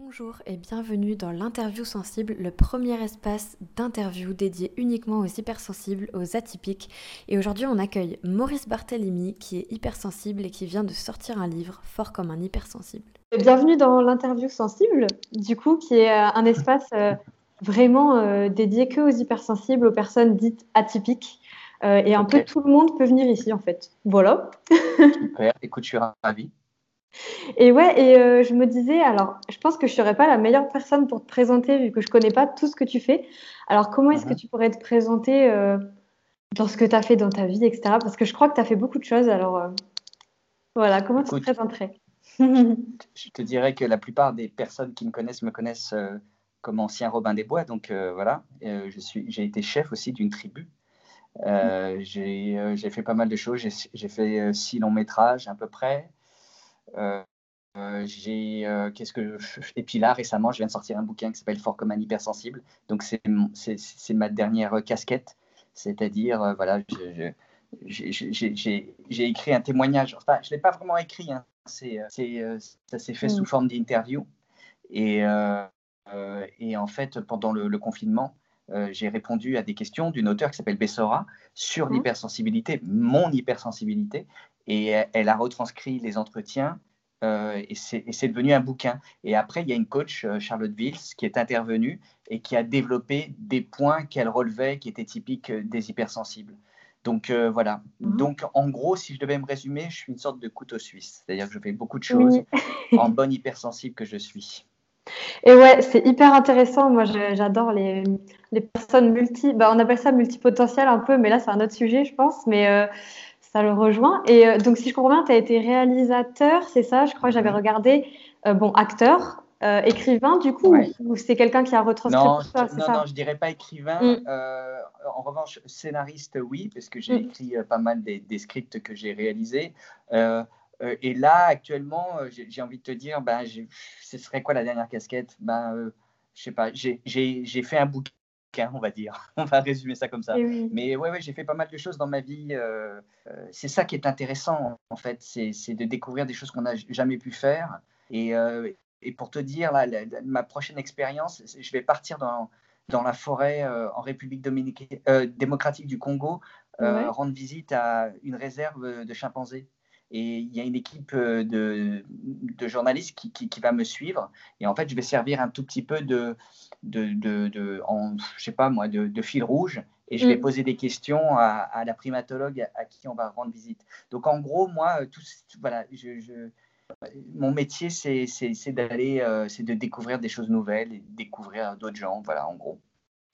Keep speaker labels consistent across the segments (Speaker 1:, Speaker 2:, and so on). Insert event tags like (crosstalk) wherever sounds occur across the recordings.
Speaker 1: Bonjour et bienvenue dans l'interview sensible, le premier espace d'interview dédié uniquement aux hypersensibles, aux atypiques. Et aujourd'hui, on accueille Maurice Barthélémy qui est hypersensible et qui vient de sortir un livre fort comme un hypersensible.
Speaker 2: Bienvenue dans l'interview sensible, du coup, qui est euh, un espace euh, vraiment euh, dédié que aux hypersensibles, aux personnes dites atypiques. et un peu tout le monde peut venir ici en fait. Voilà. (laughs)
Speaker 3: Super, écoute, je suis ravi.
Speaker 2: Et ouais, et euh, je me disais, alors, je pense que je serais pas la meilleure personne pour te présenter vu que je connais pas tout ce que tu fais. Alors, comment est-ce que mhm. tu pourrais te présenter euh, dans ce que tu as fait dans ta vie, etc. Parce que je crois que tu as fait beaucoup de choses. Alors, euh, voilà, comment tu te présenterais?
Speaker 3: Je te dirais que la plupart des personnes qui me connaissent me connaissent comme ancien Robin des Bois. Donc, voilà, je suis, j'ai été chef aussi d'une tribu. j'ai fait pas mal de choses. J'ai fait six longs métrages à peu près. Euh, euh, j'ai euh, qu'est-ce que et puis là récemment je viens de sortir un bouquin qui s'appelle Fort comme un hypersensible donc c'est c'est ma dernière casquette c'est-à-dire voilà j'ai écrit un témoignage enfin je l'ai pas vraiment écrit hein. c'est ça s'est fait sous mm. forme d'interview et et en fait pendant le, confinement j'ai répondu à des questions d'une auteure qui s'appelle Bessora sur mm. l'hypersensibilité, mon hypersensibilité, et elle a retranscrit les entretiens euh, et c'est devenu un bouquin. Et après, il y a une coach, euh, Charlotte Vils, qui est intervenue et qui a développé des points qu'elle relevait qui étaient typiques euh, des hypersensibles. Donc voilà. Mhm. Donc en gros, si je devais me résumer, je suis une sorte de couteau suisse. C'est-à-dire que je fais beaucoup de choses (laughs) en bonne hypersensible que je suis.
Speaker 2: Et ouais, c'est hyper intéressant. Moi, j'adore les, les, personnes multi. Bah, on appelle ça multipotentiel un peu, mais là, c'est un autre sujet, je pense. Mais ça le rejoint. Et euh, donc, si je comprends bien, tu as été réalisateur, c'est ça Je crois que j'avais regardé. Euh, bon, acteur, euh, écrivain, du coup, ou c'est quelqu'un qui a retranscrit
Speaker 3: non, ça, non, ça non, je dirais pas écrivain. Mm. en revanche, scénariste, oui, parce que j'ai mm. écrit pas mal des, scripts que j'ai réalisés. et là, actuellement, j'ai envie de te dire, ben, ce serait quoi la dernière casquette? Ben, Je sais pas, j'ai fait un bouquin on va dire. (laughs) On va résumer ça comme ça. Eh Mais ouais, ouais j'ai fait pas mal de choses dans ma vie. Euh, euh, c'est ça qui est intéressant, en fait, c'est de découvrir des choses qu'on n'a jamais pu faire. Et, euh, et pour te dire, là, ma prochaine expérience, je vais partir dans, dans la forêt en République démocratique du Congo, rendre visite à une réserve de chimpanzés. Et il y a une équipe de, de journalistes qui, qui, va me suivre. Et en fait, je vais servir un tout petit peu de, de, de, de en, je sais pas moi, de, fil rouge et je vais mm. poser des questions à, la primatologue à, qui on va rendre visite. Donc en gros, moi, tout, voilà, je, mon métier, c'est d'aller, euh, c'est de découvrir des choses nouvelles et découvrir d'autres gens, voilà, en gros.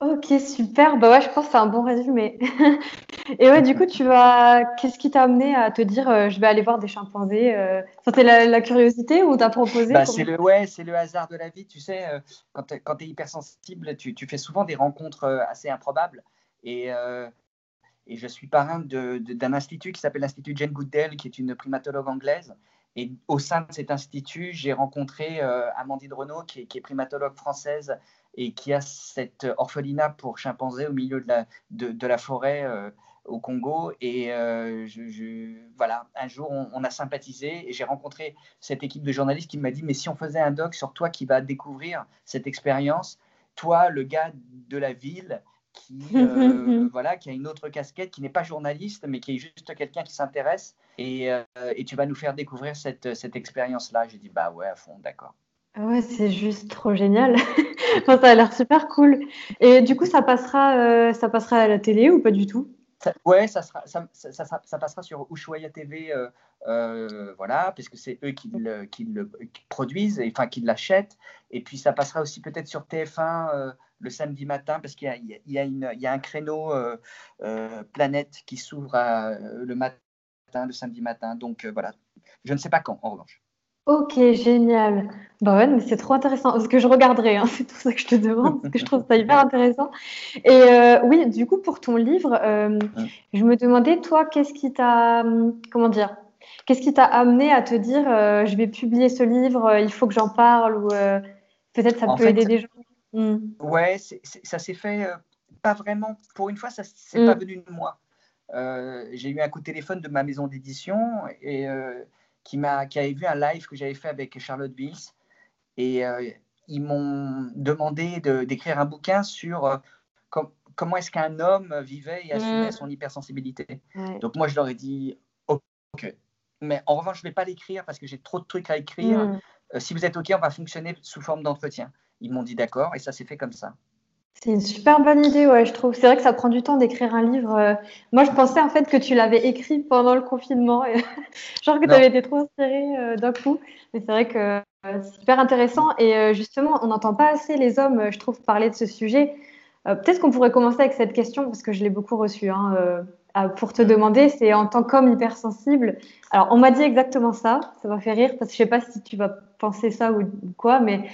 Speaker 2: Ok, super. Bah ouais, je pense que c'est un bon résumé. (laughs) Et ouais, du coup, tu vas. Qu'est-ce qui t'a amené à te dire, euh, je vais aller voir des chimpanzés euh... C'était la, curiosité ou t'as proposé
Speaker 3: bah, C'est le ouais, c'est le hasard de la vie. Tu sais, euh, quand tu es hypersensible, tu, tu fais souvent des rencontres euh, assez improbables. Et, et je suis parrain d'un institut qui s'appelle l'Institut Jane Goodell, qui est une primatologue anglaise. Et au sein de cet institut, j'ai rencontré Amandine Renaud, qui est, qui est primatologue française et qui a cette orphelinat pour chimpanzés au milieu de la, de, la forêt euh, au Congo. Et euh, je, voilà, un jour, on, a sympathisé et j'ai rencontré cette équipe de journalistes qui m'a dit, mais si on faisait un doc sur toi qui va découvrir cette expérience, toi, le gars de la ville, qui, euh, (laughs) voilà, qui a une autre casquette, qui n'est pas journaliste, mais qui est juste quelqu'un qui s'intéresse, et, et, tu vas nous faire découvrir cette, cette expérience-là. J'ai dit, bah ouais, à fond, d'accord.
Speaker 2: Ouais, c'est juste trop génial. (laughs) ça a l'air super cool. Et du coup, ça passera, euh, ça passera à la télé ou pas du tout?
Speaker 3: Ouais, ça, sera, ça, ça, passera sur Ushuaia TV, euh, euh, voilà, puisque c'est eux qui le, qui le produisent, et, enfin qui l'achètent. Et puis ça passera aussi peut-être sur TF1 le samedi matin, parce qu'il y, y, a un créneau planète qui s'ouvre le matin, le samedi matin. Donc voilà, je ne sais pas quand, en revanche.
Speaker 2: Ok, génial. Bah ouais, mais c'est trop intéressant. Parce que je regarderai, hein, (laughs) c'est tout ça que je te demande, parce que je trouve ça hyper intéressant. Et euh, oui, du coup, pour ton livre, euh, je me demandais, toi, qu'est-ce qui t'a, comment dire, qu'est-ce qui t'a amené à te dire, euh, je vais publier ce livre, il faut que j'en parle, ou peut-être ça peut aider des gens?
Speaker 3: Hmm. Ouais, ça s'est fait pas vraiment. Pour une fois, ça c'est pas hmm. venu de moi. J'ai eu un coup de téléphone de ma maison d'édition et qui, m'a, qui avait vu un live que j'avais fait avec Charlotte Bills. Et euh, ils m'ont demandé d'écrire un bouquin sur comment est-ce qu'un homme vivait et assumait mmh. son hypersensibilité. Donc moi, je leur ai dit, OK. Mais en revanche, je ne vais pas l'écrire parce que j'ai trop de trucs à écrire. Mmh. si vous êtes OK, on va fonctionner sous forme d'entretien. Ils m'ont dit d'accord et ça s'est fait comme ça.
Speaker 2: C'est une super bonne idée, ouais, je trouve. C'est vrai que ça prend du temps d'écrire un livre. Euh. Moi, je pensais en fait que tu l'avais écrit pendant le confinement, (laughs) genre que tu avais été trop inspirée euh, d'un coup. Mais c'est vrai que euh, c'est super intéressant. Et justement, on n'entend pas assez les hommes, je trouve, parler de ce sujet. Peut-être qu'on pourrait commencer avec cette question, parce que je l'ai beaucoup reçue, hein, pour te demander, c'est en tant qu'homme hypersensible. Alors, on m'a dit exactement ça, ça m'a fait rire, parce que je sais pas si tu vas penser ça ou quoi, mais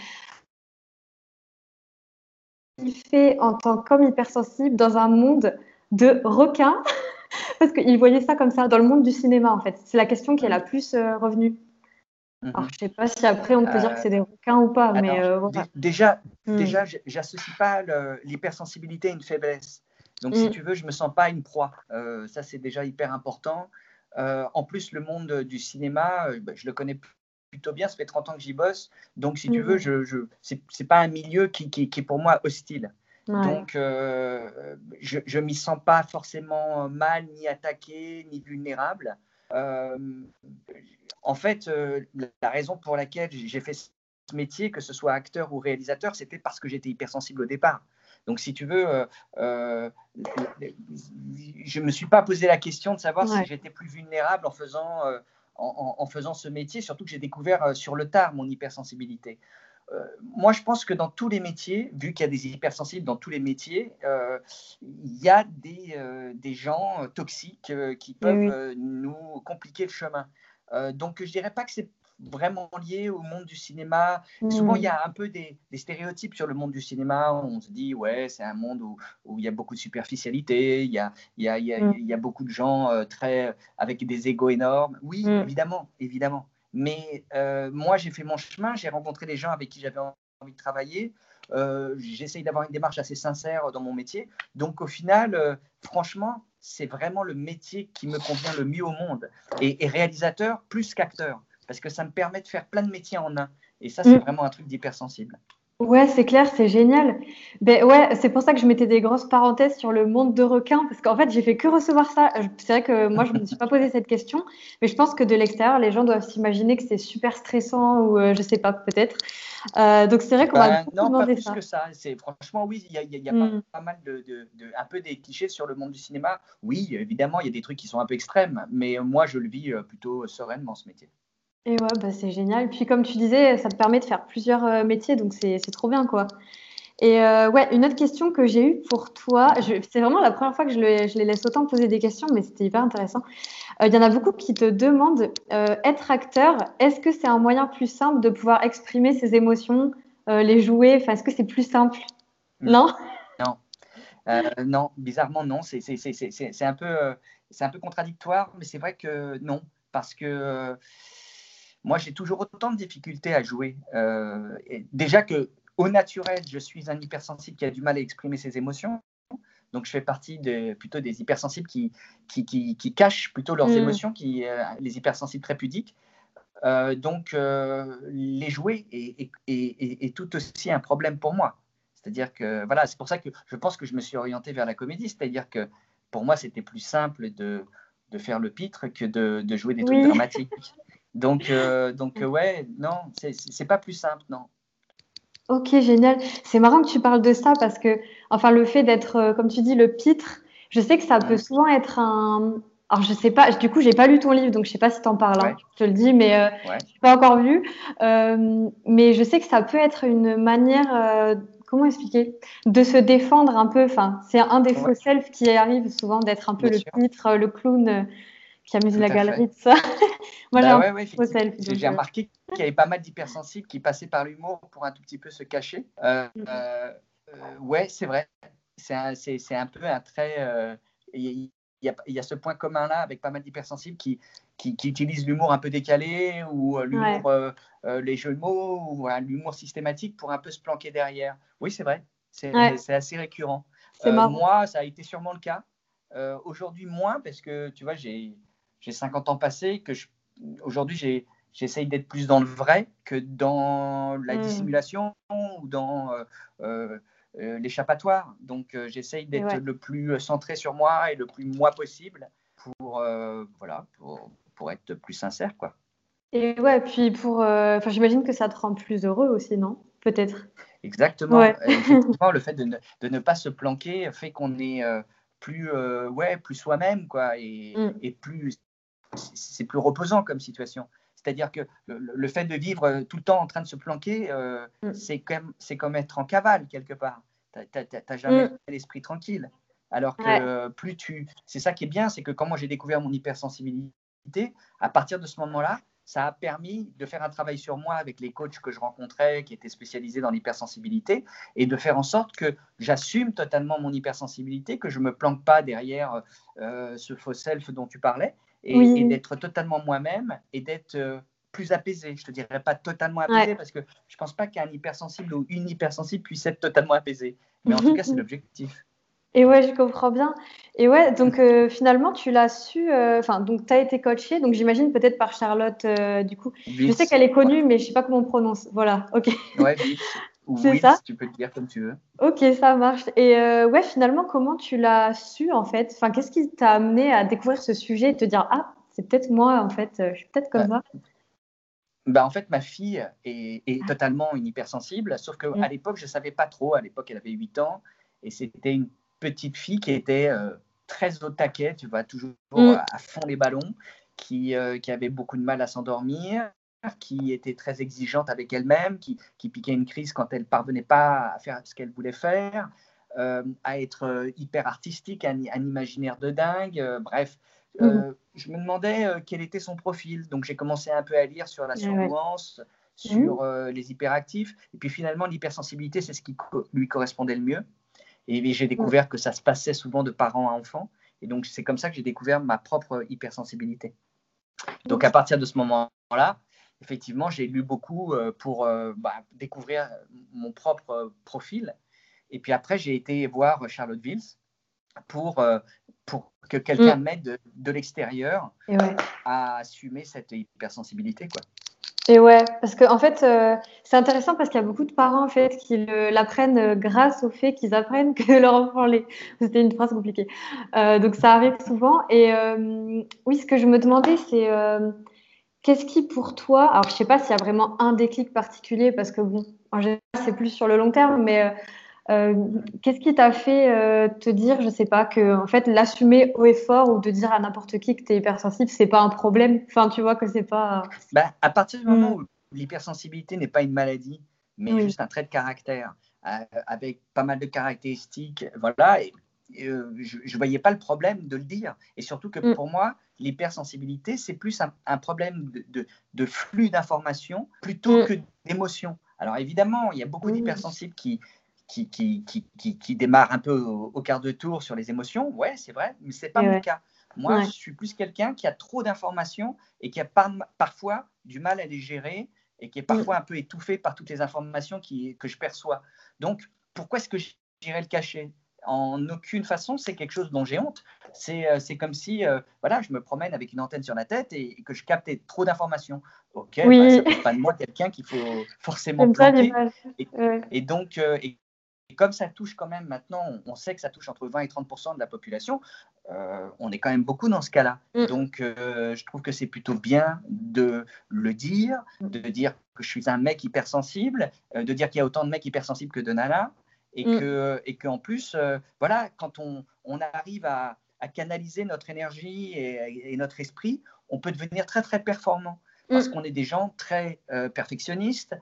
Speaker 2: fait en tant qu'homme hypersensible dans un monde de requins (laughs) Parce qu'il voyait ça comme ça, dans le monde du cinéma, en fait. C'est la question qui est la plus euh, revenue. Mhm. Alors, je sais pas si après on peut dire que c'est des requins ou pas, mais euh,
Speaker 3: Déjà, hmm. déjà j'associe pas l'hypersensibilité à une faiblesse. Donc, si hmm. tu veux, je me sens pas une proie. Euh, ça, c'est déjà hyper important. en plus, le monde du cinéma, bah, je le connais plutôt bien, ça fait 30 ans que j'y bosse. Donc, si tu veux, mmh. je, je c'est pas un milieu qui, qui, est pour moi hostile. Donc, euh, je ne m'y sens pas forcément mal, ni attaqué, ni vulnérable. Euh, en fait, euh, la raison pour laquelle j'ai fait ce métier, que ce soit acteur ou réalisateur, c'était parce que j'étais hypersensible au départ. Donc, si tu veux, je ne me suis pas posé la question de savoir si j'étais plus vulnérable en faisant en, faisant ce métier, surtout que j'ai découvert euh, sur le tard mon hypersensibilité. Euh, moi, je pense que dans tous les métiers, vu qu'il y a des hypersensibles dans tous les métiers, euh, il y a des, des gens toxiques qui peuvent nous compliquer le chemin. donc, je dirais pas que c'est vraiment lié au monde du cinéma. Souvent, il y a un peu des, stéréotypes sur le monde du cinéma. On se dit, ouais, c'est un monde où, où, il y a beaucoup de superficialité, il y a, il y a, il y a, il y a beaucoup de gens euh, très, avec des égos énormes. Oui, mm. évidemment, évidemment. Mais euh, moi, j'ai fait mon chemin, j'ai rencontré des gens avec qui j'avais envie de travailler. Euh, J'essaye d'avoir une démarche assez sincère dans mon métier. Donc, au final, euh, franchement, c'est vraiment le métier qui me convient le mieux au monde. Et, et réalisateur plus qu'acteur parce que ça me permet de faire plein de métiers en un. Et ça, c'est mm. vraiment un truc d'hypersensible.
Speaker 2: Ouais, c'est clair, c'est génial. Ben ouais, c'est pour ça que je mettais des grosses parenthèses sur le monde de requins, parce qu'en fait, j'ai fait que recevoir ça. C'est vrai que moi, je ne me suis pas posé cette question, mais je pense que de l'extérieur, les gens doivent s'imaginer que c'est super stressant ou je euh, je sais pas, peut-être. Euh, donc c'est vrai qu'on va
Speaker 3: ben, non, pas plus que ça. C'est franchement oui, il y a, y a mm. pas, mal de, de, un peu des clichés sur le monde du cinéma. Oui, évidemment, il y a des trucs qui sont un peu extrêmes, mais moi, je le vis euh, plutôt sereinement ce métier.
Speaker 2: Et ouais, bah, c'est génial. Puis comme tu disais, ça te permet de faire plusieurs euh, métiers, donc c'est trop bien, quoi. Et euh, ouais, une autre question que j'ai eue pour toi, c'est vraiment la première fois que je, je, les laisse autant poser des questions, mais c'était hyper intéressant. Euh, il y en a beaucoup qui te demandent, être acteur, est-ce que c'est un moyen plus simple de pouvoir exprimer ses émotions, les jouer? Enfin, est-ce que c'est plus simple? Hmm. Non?
Speaker 3: Non. non, bizarrement non. C'est un, peu, c'est un peu contradictoire, mais c'est vrai que non, parce que moi, j'ai toujours autant de difficultés à jouer. Euh, déjà que au naturel, je suis un hypersensible qui a du mal à exprimer ses émotions. Donc, je fais partie de, plutôt des hypersensibles qui, qui, qui, cachent plutôt leurs mm. émotions, qui, euh, les hypersensibles très pudiques. Euh, donc, les jouer est, est, tout aussi un problème pour moi. C'est-à-dire que, voilà, c'est pour ça que je pense que je me suis orienté vers la comédie. C'est-à-dire que pour moi, c'était plus simple de, de, faire le pitre que de, de jouer des trucs dramatiques. (laughs) Donc, (laughs) euh, donc euh, ouais, non, c'est pas plus simple, non.
Speaker 2: Ok, génial. C'est marrant que tu parles de ça parce que, enfin, le fait d'être, euh, comme tu dis, le pitre, je sais que ça peut souvent être un. Alors, je sais pas, du coup, j'ai pas lu ton livre, donc je sais pas si tu en parles, hein. je te le dis, mais euh, ouais. je pas encore vu. mais je sais que ça peut être une manière, comment expliquer, de se défendre un peu. Enfin, c'est un des faux self qui arrive souvent d'être un peu le pitre, le clown qui amuse la galerie de ça. (laughs)
Speaker 3: Moi, bah j'ai remarqué qu'il y avait pas mal d'hypersensibles qui passaient par l'humour pour un tout petit peu se cacher. Euh, mm. euh, euh ouais, c'est vrai. C'est un, un, peu un trait. Il y, a, y, a ce point commun-là avec pas mal d'hypersensibles qui, qui, qui, utilisent l'humour un peu décalé ou l'humour, les jeux de mots ou l'humour systématique pour un peu se planquer derrière. Oui, c'est vrai. C'est assez récurrent. moi, ça a été sûrement le cas. Aujourd'hui, moins parce que tu vois, j'ai j'ai 50 ans passés, que aujourd'hui j'essaye d'être plus dans le vrai que dans la hmm. dissimulation ou dans l'échappatoire. Donc, j'essaye d'être le plus centré sur moi et le plus moi possible pour, voilà, pour, pour, être plus sincère, quoi.
Speaker 2: Et ouais, puis pour, enfin, j'imagine que ça te rend plus heureux aussi, non? Peut-être.
Speaker 3: Exactement. Effectivement, le fait de ne, de ne, pas se planquer fait qu'on est plus, ouais, plus soi-même, quoi, et, mm. et plus, c'est plus reposant comme situation. C'est-à-dire que le, fait de vivre tout le temps en train de se planquer, mm. c'est comme, comme être en cavale quelque part. Tu n'as jamais mm. l'esprit tranquille. Alors que plus tu. C'est ça qui est bien, c'est que quand moi j'ai découvert mon hypersensibilité, à partir de ce moment-là, ça a permis de faire un travail sur moi avec les coachs que je rencontrais qui étaient spécialisés dans l'hypersensibilité et de faire en sorte que j'assume totalement mon hypersensibilité, que je ne me planque pas derrière euh, ce faux self dont tu parlais et, d'être totalement moi-même et d'être euh, plus apaisé. Je ne te dirais pas totalement apaisé parce que je ne pense pas qu'un hypersensible ou une hypersensible puisse être totalement apaisé. Mais en tout cas, c'est (laughs) l'objectif.
Speaker 2: Et ouais, je comprends bien. Et ouais, donc euh, finalement, tu l'as su, euh, enfin, donc tu as été coachée, donc j'imagine peut-être par Charlotte, euh, du coup. Je sais qu'elle est connue, mais je sais pas comment on prononce. Voilà, ok.
Speaker 3: Ouais, (laughs) C'est ça tu peux le dire comme tu veux.
Speaker 2: Ok, ça marche. Et ouais, finalement, comment tu l'as su en fait? Enfin, qu'est-ce qui t'a amené à découvrir ce sujet et te dire ah, c'est peut-être moi en fait, je suis peut-être comme ça.
Speaker 3: Bah, en fait, ma fille est, est totalement une hypersensible, sauf qu'à mm. l'époque, je ne savais pas trop. À l'époque, elle avait 8 ans et c'était une petite fille qui était euh, très au taquet, tu vois, toujours mm. à fond les ballons, qui, euh, qui avait beaucoup de mal à s'endormir, qui était très exigeante avec elle-même, qui, qui, piquait une crise quand elle parvenait pas à faire ce qu'elle voulait faire, euh, à être hyper artistique, un, imaginaire de dingue, bref. Mm. je me demandais quel était son profil, donc j'ai commencé un peu à lire sur la surdouance, sur mm. les hyperactifs, et puis finalement l'hypersensibilité, c'est ce qui lui correspondait le mieux. Et j'ai découvert que ça se passait souvent de parents à enfants. Et donc, c'est comme ça que j'ai découvert ma propre hypersensibilité. Donc, à partir de ce moment-là, effectivement, j'ai lu beaucoup euh, pour euh, bah, découvrir mon propre profil. Et puis après, j'ai été voir Charlotte Vils pour, euh, pour que quelqu'un mm. m'aide de, de l'extérieur à assumer cette hypersensibilité. Quoi.
Speaker 2: Et ouais, parce que en fait, euh, c'est intéressant parce qu'il y a beaucoup de parents en fait qui l'apprennent euh, grâce au fait qu'ils apprennent que leur enfant l'est. C'était une phrase compliquée. Euh, donc ça arrive souvent. Et oui, ce que je me demandais, c'est qu'est-ce qui pour toi, alors je sais pas s'il y a vraiment un déclic particulier parce que bon, en général c'est plus sur le long terme, mais euh, qu'est-ce qui t'a fait euh, te dire, je sais pas, que en fait l'assumer haut et fort ou de dire à n'importe qui que tu es hypersensible, c'est pas un problème? Enfin, tu vois que c'est pas.
Speaker 3: Bah, à partir du moment mm. où l'hypersensibilité n'est pas une maladie, mais juste un trait de caractère euh, avec pas mal de caractéristiques, voilà. Et, je ne voyais pas le problème de le dire. Et surtout que mm. pour moi, l'hypersensibilité, c'est plus un, problème de, de, flux d'informations plutôt mm. que d'émotions. Alors évidemment, il y a beaucoup d'hypersensibles qui, qui, qui, qui, qui, démarre un peu au, quart de tour sur les émotions. Ouais, c'est vrai, mais c'est pas mon cas. Moi, je suis plus quelqu'un qui a trop d'informations et qui a parfois du mal à les gérer et qui est parfois un peu étouffé par toutes les informations qui, que je perçois. Donc, pourquoi est-ce que j'irais le cacher? En aucune façon, c'est quelque chose dont j'ai honte. C'est euh, comme si euh, voilà, je me promène avec une antenne sur la tête et, que je captais trop d'informations. Ok, oui. bah, ça pas de moi quelqu'un qu'il faut forcément planter. Et, et, donc, euh, et comme ça touche quand même maintenant, on sait que ça touche entre 20 et 30% de la population, euh, on est quand même beaucoup dans ce cas-là. Mm. Donc, euh, je trouve que c'est plutôt bien de le dire, de dire que je suis un mec hypersensible, euh, de dire qu'il y a autant de mecs hypersensibles que de nanas, et mm. que et qu'en plus, voilà, quand on, arrive à, canaliser notre énergie et, notre esprit, on peut devenir très très performant parce mm. qu'on est des gens très perfectionnistes,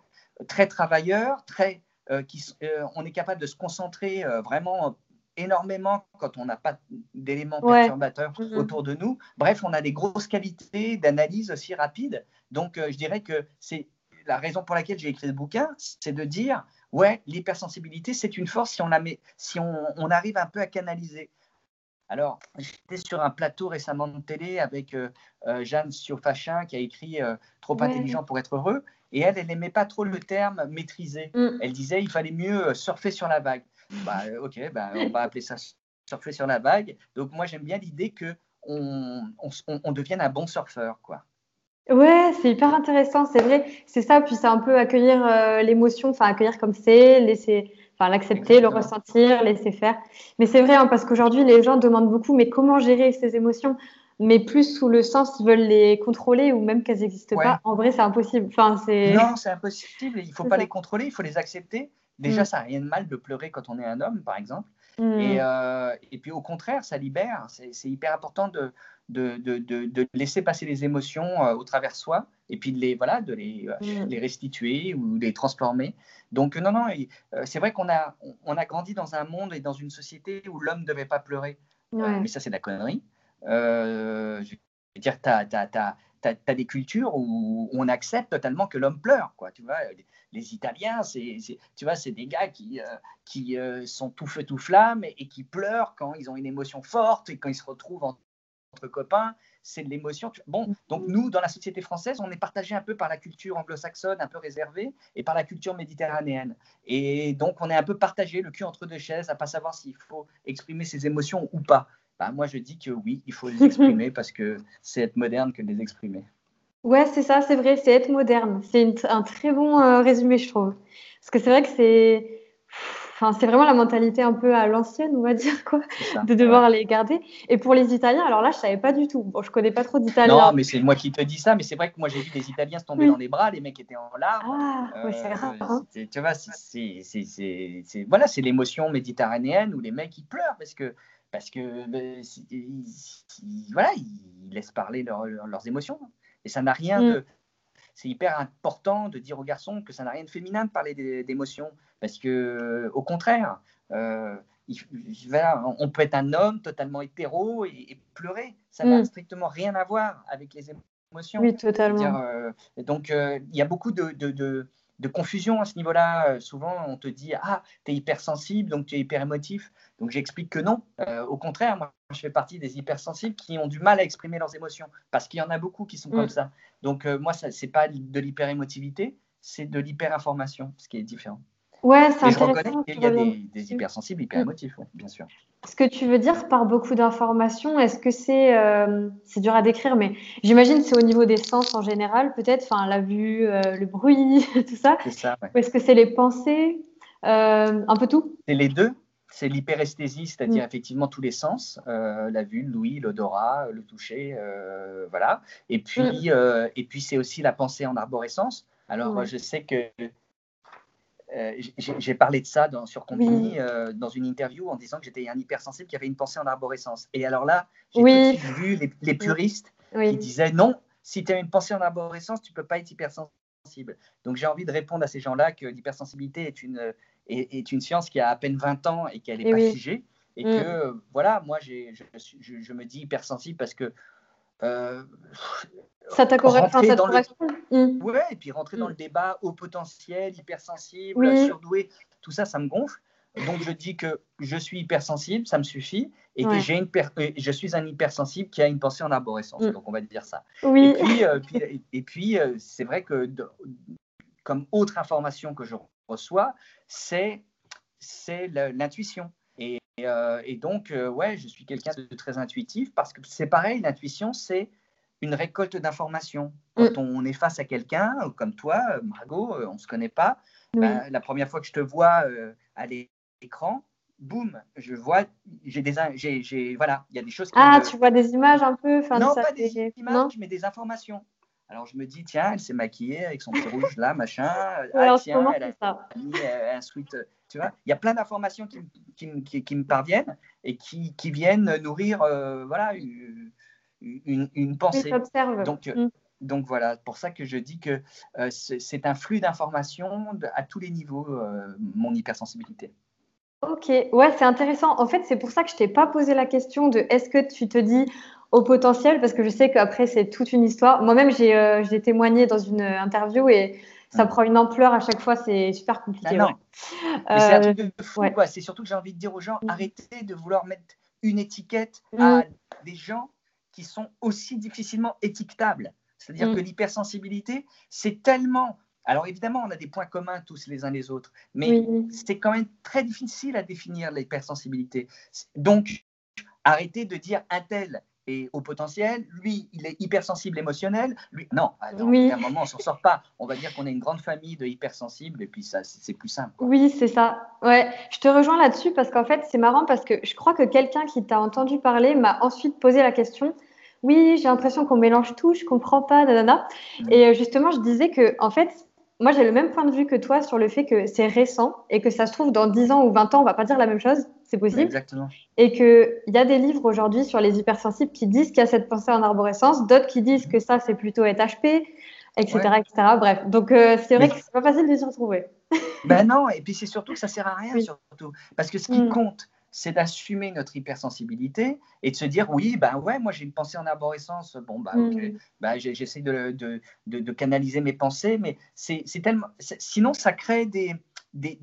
Speaker 3: très travailleurs, très euh, euh, on est capable de se concentrer euh, vraiment énormément quand on n'a pas d'éléments perturbateurs mm-hmm. autour de nous. Bref, on a des grosses qualités d'analyse aussi rapide. Donc, je dirais que c'est la raison pour laquelle j'ai écrit ce bouquin, c'est de dire, ouais, l'hypersensibilité, c'est une force si on, la met, si on, arrive un peu à canaliser. Alors, j'étais sur un plateau récemment de télé avec Jeanne Siofachin qui a écrit Trop intelligent pour être heureux. Et elle, elle n'aimait pas trop le terme maîtriser. Mm. Elle disait il fallait mieux euh, surfer sur la vague. Bah, euh, ok, bah, on va appeler ça surfer sur la vague. Donc moi, j'aime bien l'idée que on, on, devienne un bon surfeur, quoi.
Speaker 2: Ouais, c'est hyper intéressant, c'est vrai. C'est ça, puis c'est un peu accueillir euh, l'émotion, enfin accueillir comme c'est, laisser, enfin l'accepter, le ressentir, laisser faire. Mais c'est vrai, hein, parce qu'aujourd'hui, les gens demandent beaucoup, mais comment gérer ces émotions? Mais plus sous le sens, ils veulent les contrôler ou même qu'elles n'existent pas. En vrai, c'est impossible. Enfin, c'est...
Speaker 3: Non, c'est impossible. Il ne faut pas les contrôler, il faut les accepter. Déjà, mm. ça n'a rien de mal de pleurer quand on est un homme, par exemple. Mm. Et, euh, et, puis au contraire, ça libère. C'est hyper important de, de, de, de, laisser passer les émotions euh, au travers soi et puis de les, voilà, de les, euh, mm. les restituer ou les transformer. Donc non, non, c'est vrai qu'on a, on a grandi dans un monde et dans une société où l'homme ne devait pas pleurer. mais ça, c'est de la connerie. je veux dire, tu as, as, des cultures où on accepte totalement que l'homme pleure. Quoi, tu vois les Italiens, c'est, tu vois, c'est des gars qui, euh, qui euh, sont tout feu, tout flamme et, qui pleurent quand ils ont une émotion forte et quand ils se retrouvent entre copains. C'est de l'émotion. Bon, donc nous, dans la société française, on est partagé un peu par la culture anglo-saxonne, un peu réservée, et par la culture méditerranéenne. Et donc, on est un peu partagé, le cul entre deux chaises, à pas savoir s'il faut exprimer ses émotions ou pas. Bah, moi, je dis que oui, il faut les exprimer (laughs) parce que c'est être moderne que de les exprimer.
Speaker 2: Ouais, c'est ça, c'est vrai, c'est être moderne. C'est un très bon euh, résumé, je trouve. Parce que c'est vrai que c'est, enfin, c'est vraiment la mentalité un peu à l'ancienne, on va dire quoi, de devoir les garder. Et pour les Italiens, alors là, je savais pas du tout. Bon, je connais pas trop d'Italiens.
Speaker 3: Non, mais c'est moi qui te dis ça, mais c'est vrai que moi j'ai vu des Italiens se tomber dans les bras, les mecs étaient en larmes.
Speaker 2: Ah, ouais, c'est rare. Hein.
Speaker 3: Tu vois, c'est, voilà, c'est l'émotion méditerranéenne où les mecs ils pleurent parce que parce que ben, voilà, ils laissent parler leurs émotions. Et ça n'a rien mm. de. C'est hyper important de dire aux garçons que ça n'a rien de féminin de parler d'émotions, parce que au contraire, euh, on peut être un homme totalement hétéro et, pleurer. Ça n'a mm. strictement rien à voir avec les émotions.
Speaker 2: Oui, totalement.
Speaker 3: Euh, donc, euh, il y a beaucoup de, de confusion à ce niveau-là. Euh, souvent, on te dit Ah, tu es hypersensible, donc tu es hyper émotif. Donc, j'explique que non. Euh, au contraire, moi, je fais partie des hypersensibles qui ont du mal à exprimer leurs émotions parce qu'il y en a beaucoup qui sont comme mm. ça. Donc, euh, moi, ce n'est pas de l'hyperémotivité, c'est de l'hyperinformation, ce qui est différent.
Speaker 2: Ouais, c'est
Speaker 3: je reconnais qu'il y a des, des hypersensibles, hyperémotifs, bien sûr.
Speaker 2: Ce que tu veux dire par beaucoup d'informations, est-ce que c'est euh, c'est dur à décrire, mais j'imagine c'est au niveau des sens en général, peut-être, enfin la vue, euh, le bruit, (laughs) tout ça.
Speaker 3: C'est ça.
Speaker 2: Ou est-ce que c'est les pensées, euh, un peu tout?
Speaker 3: C'est les deux. C'est l'hyperesthésie, c'est-à-dire mm. effectivement tous les sens, la vue, l'ouïe, l'odorat, le toucher, voilà. Et puis, mm. et puis c'est aussi la pensée en arborescence. Alors, je sais que euh, j'ai parlé de ça dans, sur Combini euh, dans une interview en disant que j'étais un hypersensible qui avait une pensée en arborescence. Et alors là, j'ai vu les, puristes qui disaient non, si tu as une pensée en arborescence, tu peux pas être hypersensible. Donc j'ai envie de répondre à ces gens-là que l'hypersensibilité est une, est, une science qui a à peine 20 ans et qu'elle n'est pas figée. Et mm. que voilà, moi je, je, je, me dis hypersensible parce que euh,
Speaker 2: ça t'a correspondu
Speaker 3: mmh. Ouais, et puis rentrer dans mmh. le débat au potentiel, hypersensible, surdoué, tout ça, ça me gonfle. Donc je dis que je suis hypersensible, ça me suffit, et que j'ai une euh, je suis un hypersensible qui a une pensée en arborescence. Mmh. Donc on va dire ça.
Speaker 2: Oui.
Speaker 3: Et puis, euh, et puis c'est vrai que comme autre information que je reçois, c'est c'est l'intuition. Euh, et, donc, euh, ouais, je suis quelqu'un de très intuitif parce que c'est pareil, l'intuition, c'est une récolte d'informations. Quand mm. on est face à quelqu'un, comme toi, Margot, euh, on ne se connaît pas, bah, la première fois que je te vois à l'écran, boum, je vois, j'ai des, j'ai, voilà, il y a des choses.
Speaker 2: Qui ah, tu vois des images un peu,
Speaker 3: non, pas des images, mais des informations. Alors je me dis, tiens, elle s'est maquillée avec son petit rouge là, machin. (laughs) ah, tiens, elle a mis un sweat tu vois, il y a plein d'informations qui, qui, qui, me parviennent et qui, viennent nourrir euh, voilà, une, une, pensée. Donc, euh, mm. donc voilà, pour ça que je dis que euh, c'est un flux d'informations à tous les niveaux, mon hypersensibilité.
Speaker 2: Ok, ouais, c'est intéressant. En fait, c'est pour ça que je t'ai pas posé la question de est-ce que tu te dis au potentiel, parce que je sais qu'après, c'est toute une histoire. Moi-même, j'ai témoigné dans une interview et ça prend une ampleur à chaque fois, c'est super compliqué.
Speaker 3: Ah c'est un truc de fou, C'est surtout que j'ai envie de dire aux gens, mm. arrêtez de vouloir mettre une étiquette à mm. des gens qui sont aussi difficilement étiquetables. C'est-à-dire mm. que l'hypersensibilité, c'est tellement... Alors évidemment, on a des points communs tous les uns les autres, mais c'est quand même très difficile à définir l'hypersensibilité. Donc, arrêtez de dire un tel est au potentiel, lui, il est hypersensible émotionnel. Lui, non, à un moment, on s'en sort pas. On va dire qu'on est une grande famille de hypersensibles et puis ça, c'est plus simple.
Speaker 2: Oui, c'est ça. Ouais, je te rejoins là-dessus parce qu'en fait, c'est marrant parce que je crois que quelqu'un qui t'a entendu parler m'a ensuite posé la question. Oui, j'ai l'impression qu'on mélange tout, je comprends pas, nanana. Et euh, justement, je disais que, en fait, moi, j'ai le même point de vue que toi sur le fait que c'est récent et que ça se trouve dans 10 ans ou 20 ans, on va pas dire la même chose, c'est possible.
Speaker 3: Exactement.
Speaker 2: Et qu'il y a des livres aujourd'hui sur les hypersensibles qui disent qu'il y a cette pensée en arborescence, d'autres qui disent que ça, c'est plutôt être HP, etc. etc. Bref, donc euh, c'est vrai que c'est pas facile de s'y retrouver.
Speaker 3: ben non, et puis c'est surtout que ça sert à rien, surtout. Parce que ce qui mm. compte, c'est d'assumer notre hypersensibilité et de se dire oui, ben ouais, moi j'ai une pensée en arborescence, bon, bah, ok, ben, j'essaie de, de, de, canaliser mes pensées, mais c'est tellement. Sinon, ça crée des. des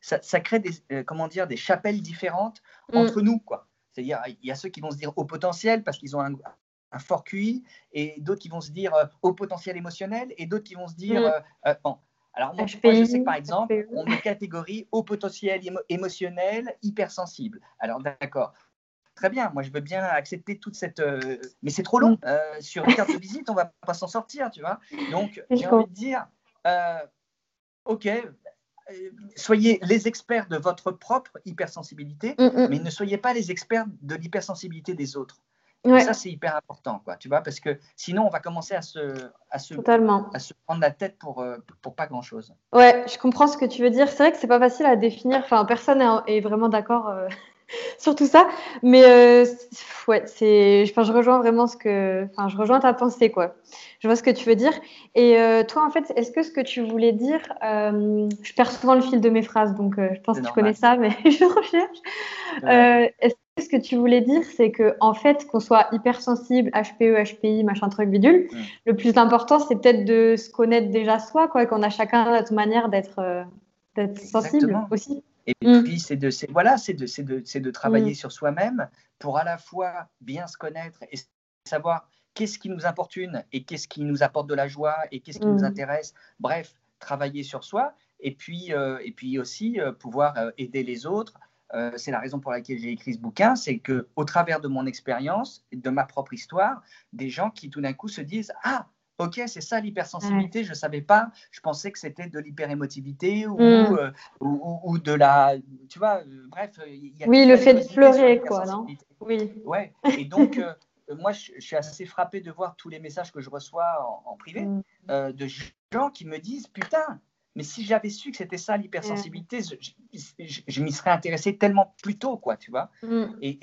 Speaker 3: ça, crée des, euh, comment dire, des chapelles différentes mm. entre nous, quoi. C'est-à-dire, il y a ceux qui vont se dire au potentiel parce qu'ils ont un, un, fort QI, et d'autres qui vont se dire euh, au potentiel émotionnel, et d'autres qui vont se dire. Mm. Euh, bon, alors, moi, je sais que par exemple, on me catégorie au potentiel émotionnel, hypersensible. Alors, d'accord. Très bien, moi je veux bien accepter toute cette. Euh, mais c'est trop long. Mm. Euh, sur une carte de visite, on va pas s'en sortir, tu vois. Donc, j'ai envie de dire, euh, ok, soyez les experts de votre propre hypersensibilité, mm, mm. mais ne soyez pas les experts de l'hypersensibilité des autres. Et ça, c'est hyper important, quoi, tu vois, parce que sinon, on va commencer à se, à se, à se prendre la tête pour, euh, pour pas grand-chose.
Speaker 2: Ouais, je comprends ce que tu veux dire. C'est vrai que c'est pas facile à définir. Enfin, personne est vraiment d'accord euh, (laughs) sur tout ça, mais euh, ouais, c'est. Enfin, je rejoins vraiment ce que. Enfin, je rejoins ta pensée, quoi. Je vois ce que tu veux dire. Et toi, en fait, est-ce que ce que tu voulais dire, je perds souvent le fil de mes phrases, donc je pense que tu connais ça, mais (laughs) je recherche. est-ce ce que tu voulais dire, c'est que en fait, qu'on soit hypersensible, HPE, HPI, machin truc bidule, mm. le plus important, c'est peut-être de se connaître déjà soi, quoi, qu'on a chacun notre manière d'être euh, sensible aussi.
Speaker 3: Et mm. puis, c'est de, voilà, c'est de, de, de, travailler mm. sur soi-même pour à la fois bien se connaître et savoir qu'est-ce qui nous importune et qu'est-ce qui nous apporte de la joie et qu'est-ce qui nous intéresse. Bref, travailler sur soi et puis, euh, et puis aussi euh, pouvoir aider les autres euh, c'est la raison pour laquelle j'ai écrit ce bouquin, c'est que au travers de mon expérience, de ma propre histoire, des gens qui tout d'un coup se disent ah ok c'est ça l'hypersensibilité, je ne savais pas, je pensais que c'était de l'hyperémotivité ou, mm. euh, ou, de la tu vois euh, bref
Speaker 2: y a oui le fait de pleurer quoi non
Speaker 3: oui ouais et donc (laughs) moi, je, suis assez frappé de voir tous les messages que je reçois en, privé mm. de gens qui me disent Putain, mais si j'avais su que c'était ça l'hypersensibilité, je, m'y serais intéressé tellement plus tôt, quoi, tu vois. Mm. Et,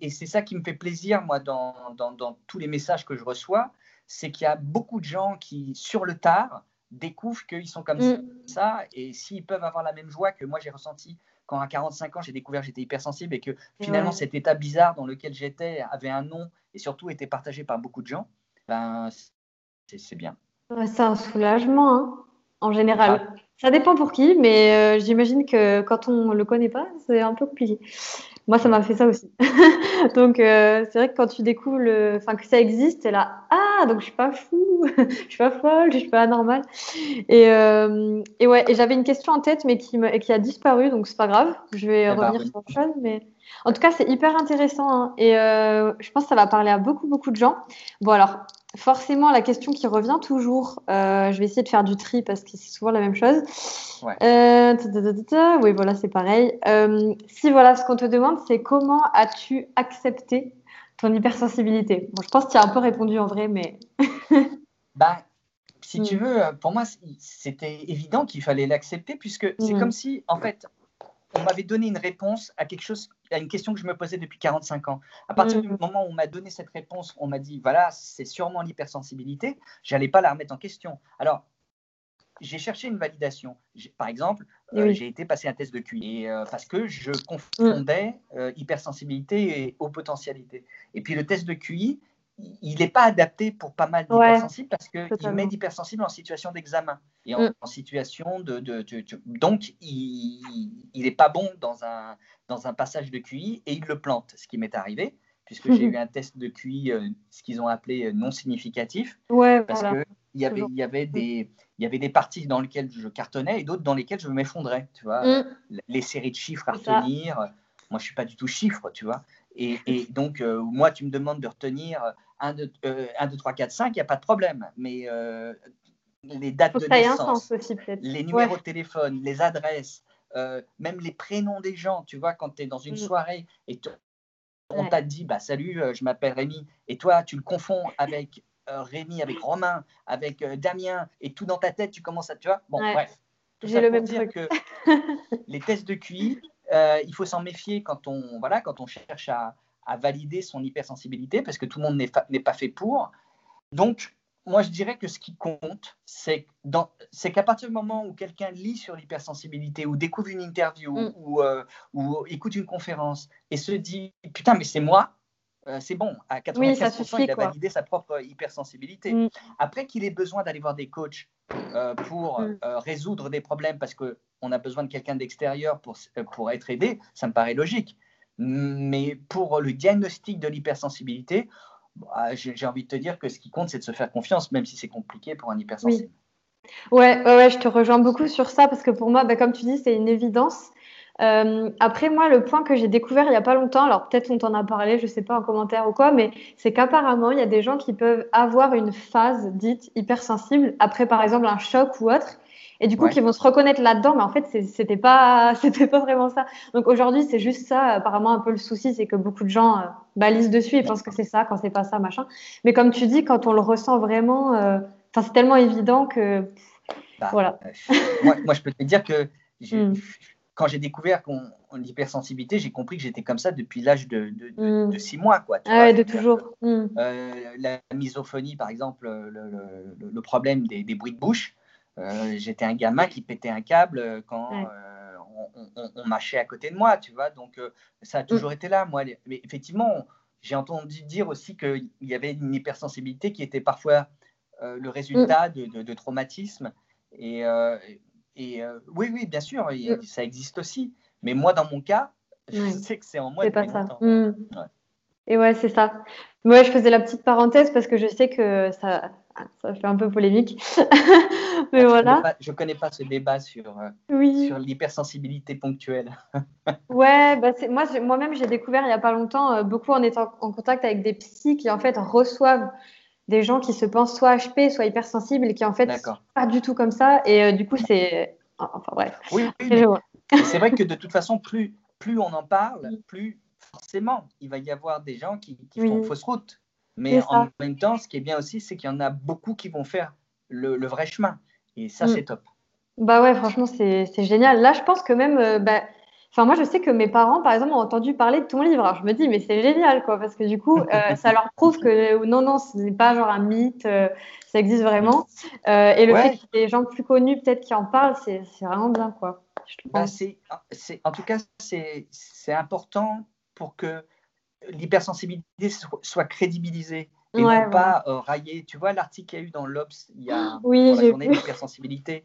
Speaker 3: et c'est ça qui me fait plaisir, moi, dans, dans, dans tous les messages que je reçois, c'est qu'il y a beaucoup de gens qui, sur le tard, découvrent qu'ils sont comme mm. ça, et s'ils peuvent avoir la même joie que moi j'ai ressenti quand à 45 ans j'ai découvert que j'étais hypersensible et que finalement cet état bizarre dans lequel j'étais avait un nom et surtout était partagé par beaucoup de gens, ben c'est bien.
Speaker 2: c'est un soulagement. Hein en général. Ça dépend pour qui, mais euh, j'imagine que quand on le connaît pas, c'est un peu compliqué. Moi, ça m'a fait ça aussi. (laughs) donc, euh, c'est vrai que quand tu découvres enfin, que ça existe, es là, ah, donc je suis pas fou, (laughs) je suis pas folle, je suis pas anormale. Et, euh, et ouais, et j'avais une question en tête, mais qui, me, qui a disparu, donc c'est pas grave. Je vais eh ben, revenir sur autre chose, mais en tout cas, c'est hyper intéressant. Hein. et je pense que ça va parler à beaucoup, beaucoup de gens. Bon, alors, forcément, la question qui revient toujours, euh, je vais essayer de faire du tri parce que c'est souvent la même chose. Euh, oui, voilà, c'est pareil. Euh, si voilà, ce qu'on te demande, c'est comment as-tu accepté ton hypersensibilité? Bon, je pense que tu as un peu répondu en vrai, mais. (laughs)
Speaker 3: bah, si tu hmm. veux, pour moi, c'était évident qu'il fallait l'accepter puisque c'est hmm. comme si, en fait, on m'avait donné une réponse à quelque chose, à une question que je me posais depuis 45 ans. À partir du mm. moment où on m'a donné cette réponse, on m'a dit voilà, c'est sûrement l'hypersensibilité, j'allais pas la remettre en question. Alors, j'ai cherché une validation. Par exemple, euh, j'ai été passer un test de QI euh, parce que je confondais euh, hypersensibilité et haut potentialité. Et puis le test de QI, il n'est pas adapté pour pas mal d'hypersensibles parce qu'il met l'hypersensible en situation d'examen. Et en, mm. situation de, donc il n'est pas bon dans un dans un passage de QI et il le plante, ce qui m'est arrivé puisque j'ai eu un test de QI, euh, ce qu'ils ont appelé euh, non significatif, parce qu'il que il y avait il y avait des il y avait des parties dans lesquelles je cartonnais et d'autres dans lesquelles je m'effondrais, tu vois, mm. les séries de chiffres à retenir. Moi, je suis pas du tout chiffre, tu vois. Et, donc, moi, tu me demandes de retenir 1, 2, 3, 4, 5, il n'y a pas de problème. Mais les dates de naissance, les numéros de téléphone, les adresses, même les prénoms des gens, tu vois, quand tu es dans une mm. soirée et on t'a dit bah, Salut, je m'appelle Rémi, et toi, tu le confonds avec Rémi, avec Romain, avec Damien, et tout dans ta tête, tu commences à. Tu vois, bon, bref.
Speaker 2: J'ai le même dire
Speaker 3: que (laughs) les tests de QI, euh, il faut s'en méfier quand on, voilà, quand on cherche à, valider son hypersensibilité, parce que tout le monde n'est pas fait pour. Donc, moi, je dirais que ce qui compte, c'est qu'à partir du moment où quelqu'un lit sur l'hypersensibilité, ou découvre une interview, mm. ou, euh, ou, écoute une conférence, et se dit, putain, mais c'est moi, euh, c'est bon, à 95%, il a validé sa propre hypersensibilité. Mm. Après qu'il ait besoin d'aller voir des coachs euh, pour mm. résoudre des problèmes parce qu'on a besoin de quelqu'un d'extérieur pour, pour être aidé, ça me paraît logique. Mais pour le diagnostic de l'hypersensibilité, bah, j'ai envie de te dire que ce qui compte, c'est de se faire confiance, même si c'est compliqué pour un hypersensible.
Speaker 2: Ouais, ouais, je te rejoins beaucoup sur ça parce que pour moi, bah, comme tu dis, c'est une évidence. Euh, après, moi, le point que j'ai découvert il n'y a pas longtemps, alors peut-être on t'en a parlé, je ne sais pas en commentaire ou quoi, mais c'est qu'apparemment, il y a des gens qui peuvent avoir une phase dite hypersensible après, par exemple, un choc ou autre. Et du coup, qui vont se reconnaître là-dedans, mais en fait, c'était pas, (laughs) c'était pas vraiment ça. Donc aujourd'hui, c'est juste ça. Apparemment, un peu le souci, c'est que beaucoup de gens euh, balisent dessus et pensent que c'est ça quand c'est pas ça, machin. Mais comme tu dis, quand on le ressent vraiment, euh, c'est tellement évident que, bah, voilà.
Speaker 3: moi, moi, je peux te dire que hmm (laughs) quand j'ai découvert qu'on l'hypersensibilité, j'ai compris que j'étais comme ça depuis l'âge de, de, six mois. Quoi,
Speaker 2: ah de toujours. Mm.
Speaker 3: Euh, la misophonie, par exemple, le, le, problème des, des, bruits de bouche. Euh, j'étais un gamin qui pétait un câble quand euh, on, on, mâchait à côté de moi, tu vois. Donc, ça a toujours mm. été là, moi. Mais effectivement, j'ai entendu dire aussi qu'il y avait une hypersensibilité qui était parfois le résultat mm. de, de, traumatismes. Et, et euh, oui, oui, bien sûr, mm. ça existe aussi. Mais moi, dans mon cas, je sais que c'est en moi.
Speaker 2: C'est pas ça. Et ouais, c'est ça. Moi, je faisais la petite parenthèse parce que je sais que ça, ça fait un peu polémique. (laughs) Mais
Speaker 3: ah,
Speaker 2: voilà.
Speaker 3: Je ne connais, pas ce débat sur, euh, sur l'hypersensibilité ponctuelle. (laughs)
Speaker 2: ouais, bah moi, moi-même, j'ai découvert il n'y a pas longtemps, euh, beaucoup en étant en contact avec des psys qui, en fait, reçoivent des gens qui se pensent soit HP, soit hypersensibles et qui en fait sont pas du tout comme ça. Et euh, du coup, c'est. Enfin bref.
Speaker 3: Oui, c'est vrai que de toute façon, plus, plus on en parle, plus forcément il va y avoir des gens qui, qui font fausse route. Mais en même temps, ce qui est bien aussi, c'est qu'il y en a beaucoup qui vont faire le, le vrai chemin. Et ça, mm. c'est top.
Speaker 2: Bah ouais, franchement, c'est génial. Là, je pense que même. Euh, bah, Enfin, moi, je sais que mes parents, par exemple, ont entendu parler de ton livre. Alors, je me dis, mais c'est génial, quoi, parce que du coup, euh, (laughs) ça leur prouve que non, non, ce n'est pas genre un mythe, euh, ça existe vraiment. Euh, et le fait qu'il y ait des gens plus connus, peut-être, qui en parlent, c'est vraiment bien, quoi.
Speaker 3: Bah, en tout cas, c'est important pour que l'hypersensibilité soit crédibilisée et non pas raillée. Tu vois l'article qu'il y a eu dans l'Obs il y a (gasps)
Speaker 2: oui,
Speaker 3: pour la journée d'hypersensibilité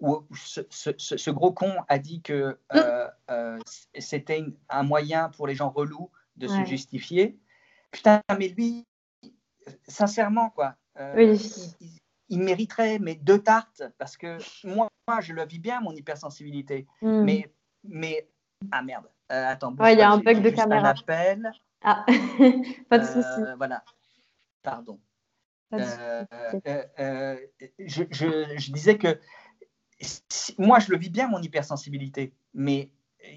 Speaker 3: où ce, gros con a dit que (gasps) euh, euh, c'était un moyen pour les gens relous de se justifier. Putain, mais lui, sincèrement, quoi, euh, il, mériterait mais deux tartes parce que moi, je le vis bien, mon hypersensibilité. Mm. Mais, mais, ah merde, attends.
Speaker 2: il y a un bug de caméra.
Speaker 3: Un appel.
Speaker 2: Ah, (laughs) pas de souci.
Speaker 3: Voilà, pardon. je, je, disais que moi, je le vis bien, mon hypersensibilité, mais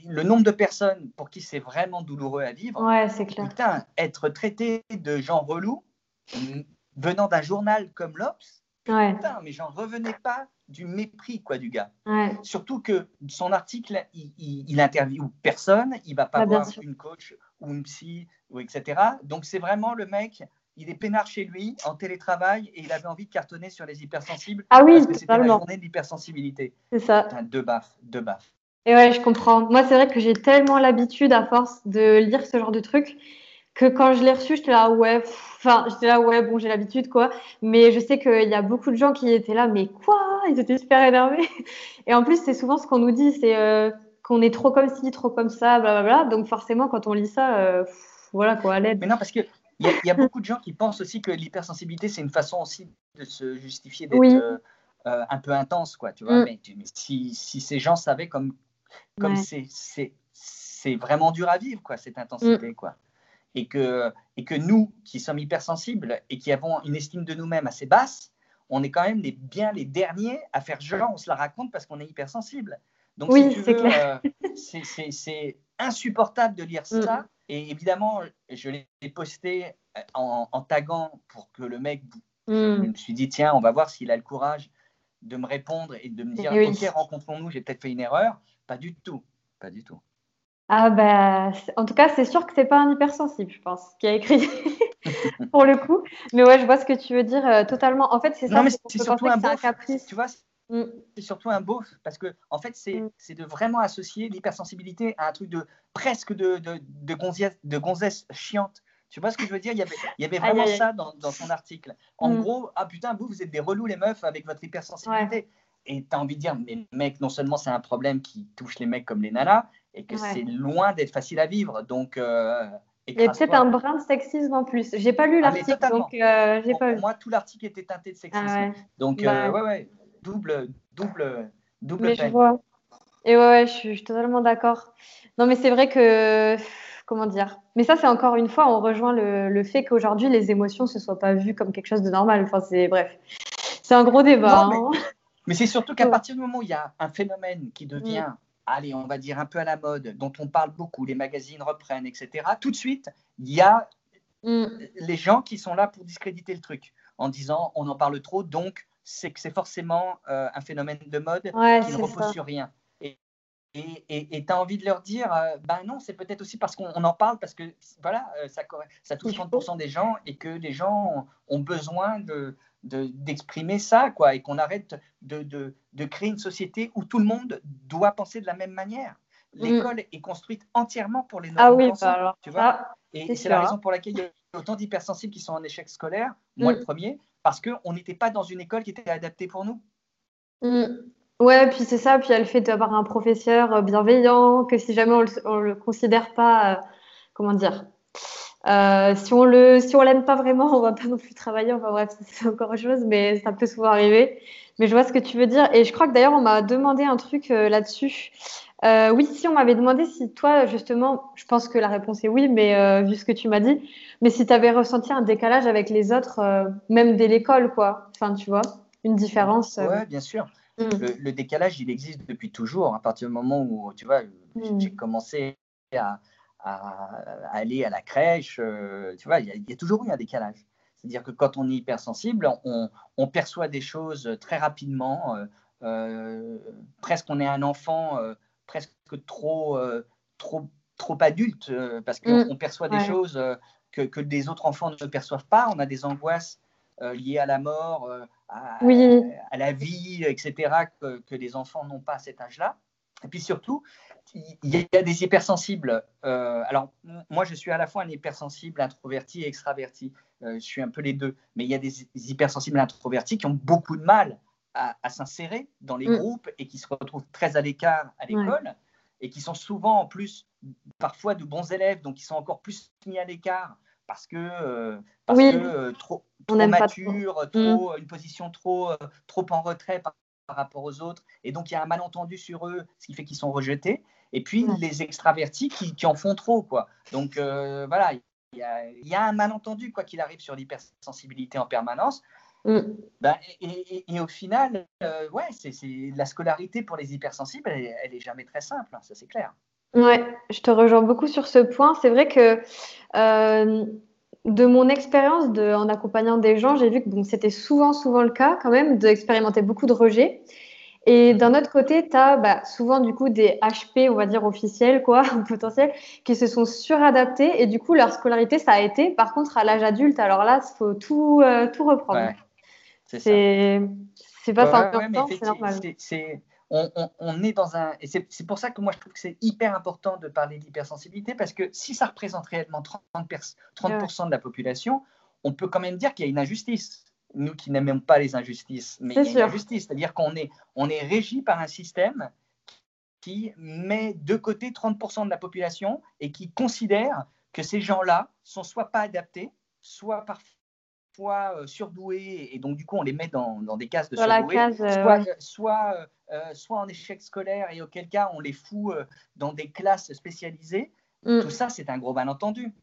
Speaker 3: le nombre de personnes pour qui c'est vraiment douloureux à vivre,
Speaker 2: ouais, c'est clair.
Speaker 3: Putain, être traité de gens relous venant d'un journal comme l'Obs,
Speaker 2: ouais.
Speaker 3: putain, mais j'en revenais pas du mépris quoi du gars.
Speaker 2: Ouais.
Speaker 3: Surtout que son article, il, il, interviewe personne, il va pas ah, voir une coach ou une psy ou etc. Donc c'est vraiment le mec il est peinard chez lui, en télétravail, et il avait envie de cartonner sur les hypersensibles.
Speaker 2: Ah oui, parce
Speaker 3: que c'était la journée de l'hypersensibilité.
Speaker 2: C'est ça.
Speaker 3: deux baffes, deux baffes.
Speaker 2: Et ouais, je comprends. Moi, c'est vrai que j'ai tellement l'habitude, à force de lire ce genre de trucs, que quand je l'ai reçu, j'étais là, ouais, enfin, j'étais là, ouais, bon, j'ai l'habitude, quoi. Mais je sais qu'il y a beaucoup de gens qui étaient là, mais quoi? Ils étaient super énervés. (laughs) Et en plus, c'est souvent ce qu'on nous dit, c'est euh, qu'on est trop comme ci, trop comme ça, blablabla. Donc forcément, quand on lit ça, euh, voilà, quoi, à l'aide.
Speaker 3: Mais non, parce que il y, a beaucoup de gens qui pensent aussi que l'hypersensibilité, c'est une façon aussi de se justifier d'être euh, euh, un peu intense, quoi, tu vois. Mm. Mais, si, si, ces gens savaient comme, comme c'est c'est vraiment dur à vivre, quoi, cette intensité. Mm. Quoi. Et, que, et que nous, qui sommes hypersensibles et qui avons une estime de nous-mêmes assez basse, on est quand même les, bien les derniers à faire genre, on se la raconte parce qu'on est hypersensible. Donc,
Speaker 2: oui, c'est.
Speaker 3: Euh, c'est insupportable de lire mm. ça. Et évidemment, je l'ai posté en, en, taguant pour que le mec. Je mm. me suis dit, tiens, on va voir s'il a le courage de me répondre et de me dire, OK, rencontrons-nous, j'ai peut-être fait une erreur. Pas du tout. Pas du tout.
Speaker 2: Ah bah, en tout cas, c'est sûr que c'est pas un hypersensible, je pense, qui a écrit (laughs) pour le coup. Mais ouais, je vois ce que tu veux dire euh, totalement. En fait, c'est ça.
Speaker 3: c'est surtout un, un caprice. Tu vois, mm. c'est surtout un beau parce que en fait, c'est mm. de vraiment associer l'hypersensibilité à un truc de presque de, de, de, gonzesse, de gonzesse chiante. Tu vois ce que je veux dire? Il y avait, il y avait (laughs) vraiment ça dans, dans, son article. En mm. gros, ah putain, vous, vous êtes des relous les meufs avec votre hypersensibilité. Et tu as envie de dire, mais mec, non seulement c'est un problème qui touche les mecs comme les nanas, et que c'est loin d'être facile à vivre. Donc, euh,
Speaker 2: il y a peut-être un brin de sexisme en plus. J'ai pas lu ah, l'article, donc euh, j'ai pas
Speaker 3: Pour moi, tout l'article était teinté de sexisme. Ah donc, euh, ouais, ouais, double, double, double
Speaker 2: mais Je vois. Et ouais, ouais je, suis, totalement d'accord. Non, mais c'est vrai que comment dire? Mais ça, c'est encore une fois, on rejoint le, le fait qu'aujourd'hui, les émotions ne se soient pas vues comme quelque chose de normal. Enfin, c'est bref, c'est un gros débat.
Speaker 3: Hein. Mais c'est surtout qu'à partir du moment où il y a un phénomène qui devient, mm. Allez, on va dire un peu à la mode, dont on parle beaucoup, les magazines reprennent, etc., tout de suite, il y a mm. les gens qui sont là pour discréditer le truc, en disant on en parle trop, donc c'est que c'est forcément euh, un phénomène de mode qui ne repose sur rien. Et tu as envie de leur dire, ben non, c'est peut-être aussi parce qu'on en parle, parce que voilà, euh, ça, ça touche 30% des gens et que les gens ont besoin de, d'exprimer ça, quoi, et qu'on arrête de, de, de, créer une société où tout le monde doit penser de la même manière. Mm. L'école est construite entièrement pour les
Speaker 2: ah oui, bah
Speaker 3: tu vois. et c'est la raison pour laquelle il y a autant d'hypersensibles qui sont en échec scolaire, moi mm. le premier, parce qu'on n'était pas dans une école qui était adaptée pour nous.
Speaker 2: Mm. Ouais, puis c'est ça, puis il y a le fait d'avoir un professeur euh, bienveillant, que si jamais on ne le, considère pas, euh, comment dire, euh, si on le, si on l'aime pas vraiment, (laughs) on va pas non plus travailler. Enfin bref, c'est encore autre chose, mais ça peut souvent arriver. Mais je vois ce que tu veux dire. Et je crois que d'ailleurs, on m'a demandé un truc euh, là-dessus. Euh, oui, si on m'avait demandé si toi, justement, je pense que la réponse est oui, mais vu ce que tu m'as dit, mais si tu avais ressenti un décalage avec les autres, même dès l'école, quoi. Enfin, tu vois, une différence.
Speaker 3: Ouais, bien sûr. Mm. Le, décalage, il existe depuis toujours. À partir du moment où, tu vois, mm. j'ai commencé à, à, aller à la crèche. Euh, tu vois, il y, a toujours eu un décalage. C'est-à-dire que quand on est hypersensible, on, on perçoit des choses très rapidement. Euh, euh, presque on est un enfant presque trop, trop, trop adulte parce qu'on mm. perçoit des choses que, que des autres enfants ne perçoivent pas. On a des angoisses liées à la mort, à, à, la vie, etc., que, que les enfants n'ont pas à cet âge-là. Et puis surtout, il y a des hypersensibles. Euh, alors, moi, je suis à la fois un hypersensible, introverti et extraverti. Euh, je suis un peu les deux. Mais il y a des hypersensibles introvertis qui ont beaucoup de mal à, s'insérer dans les mm. groupes et qui se retrouvent très à l'écart à l'école et qui sont souvent, en plus, parfois de bons élèves, donc ils sont encore plus mis à l'écart parce que, euh, parce que trop, trop mature, trop, mm. une position trop, trop en retrait par, par rapport aux autres. Et donc, il y a un malentendu sur eux, ce qui fait qu'ils sont rejetés. Et puis, les extravertis qui, en font trop, quoi. Donc, euh, voilà, il y, a, un malentendu, quoi qu'il arrive, sur l'hypersensibilité en permanence. Mm. Ben, et, au final, euh, ouais, c'est la scolarité pour les hypersensibles, elle, est jamais très simple, hein, ça c'est clair.
Speaker 2: Ouais, je te rejoins beaucoup sur ce point. C'est vrai que euh, de mon expérience en accompagnant des gens, j'ai vu que bon, c'était souvent, souvent le cas quand même d'expérimenter beaucoup de rejets. Et d'un autre côté, tu as bah, souvent du coup des HP, on va dire officiels, quoi, (laughs) potentiels, qui se sont suradaptés et du coup leur scolarité ça a été. Par contre, à l'âge adulte, alors là, il faut tout, euh, tout reprendre. c'est c'est pas ouais, c'est normal
Speaker 3: on, est dans un. Et c'est pour ça que moi, je trouve que c'est hyper important de parler d'hypersensibilité, parce que si ça représente réellement 30%, 30 de la population, on peut quand même dire qu'il y a une injustice. Nous qui n'aimons pas les injustices, mais il y a une injustice. C'est-à-dire qu'on est, on est régi par un système qui met de côté 30% de la population et qui considère que ces gens-là sont soit pas adaptés, soit parfois euh, surdoués, et donc du coup on les met dans, des cases de surdoués, soit, soit en échec scolaire et auquel cas on les fout dans des classes spécialisées. Mm. Tout ça, c'est un gros malentendu.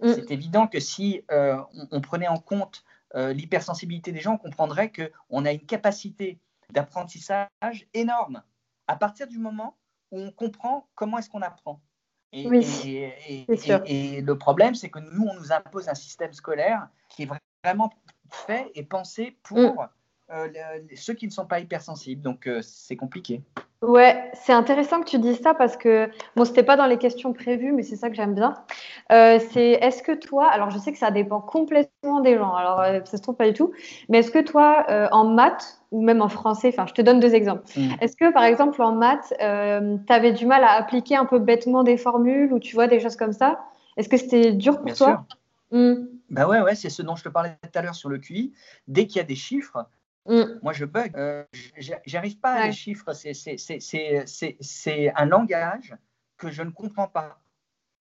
Speaker 3: Mm. C'est évident que si on, prenait en compte l'hypersensibilité des gens, on comprendrait qu'on a une capacité d'apprentissage énorme à partir du moment où on comprend comment est-ce qu'on apprend. Et, et, et, le problème, c'est que nous, on nous impose un système scolaire qui est vraiment fait et pensé pour mm. euh, ceux qui ne sont pas hypersensibles. Donc, euh, c'est compliqué.
Speaker 2: Ouais, c'est intéressant que tu dises ça parce que, bon, c'était pas dans les questions prévues, mais c'est ça que j'aime bien. Euh, c'est est-ce que toi, alors je sais que ça dépend complètement des gens, alors ça se trouve pas du tout, mais est-ce que toi, en maths ou même en français, enfin, je te donne deux exemples. Mm. Est-ce que par exemple en maths, tu avais du mal à appliquer un peu bêtement des formules ou tu vois des choses comme ça? Est-ce que c'était dur pour toi?
Speaker 3: Mm. Ben ouais, ouais c'est ce dont je te parlais tout à l'heure sur le QI. Dès qu'il y a des chiffres, mm. moi je bug. Euh, J'arrive pas à les chiffres. C'est un langage que je ne comprends pas.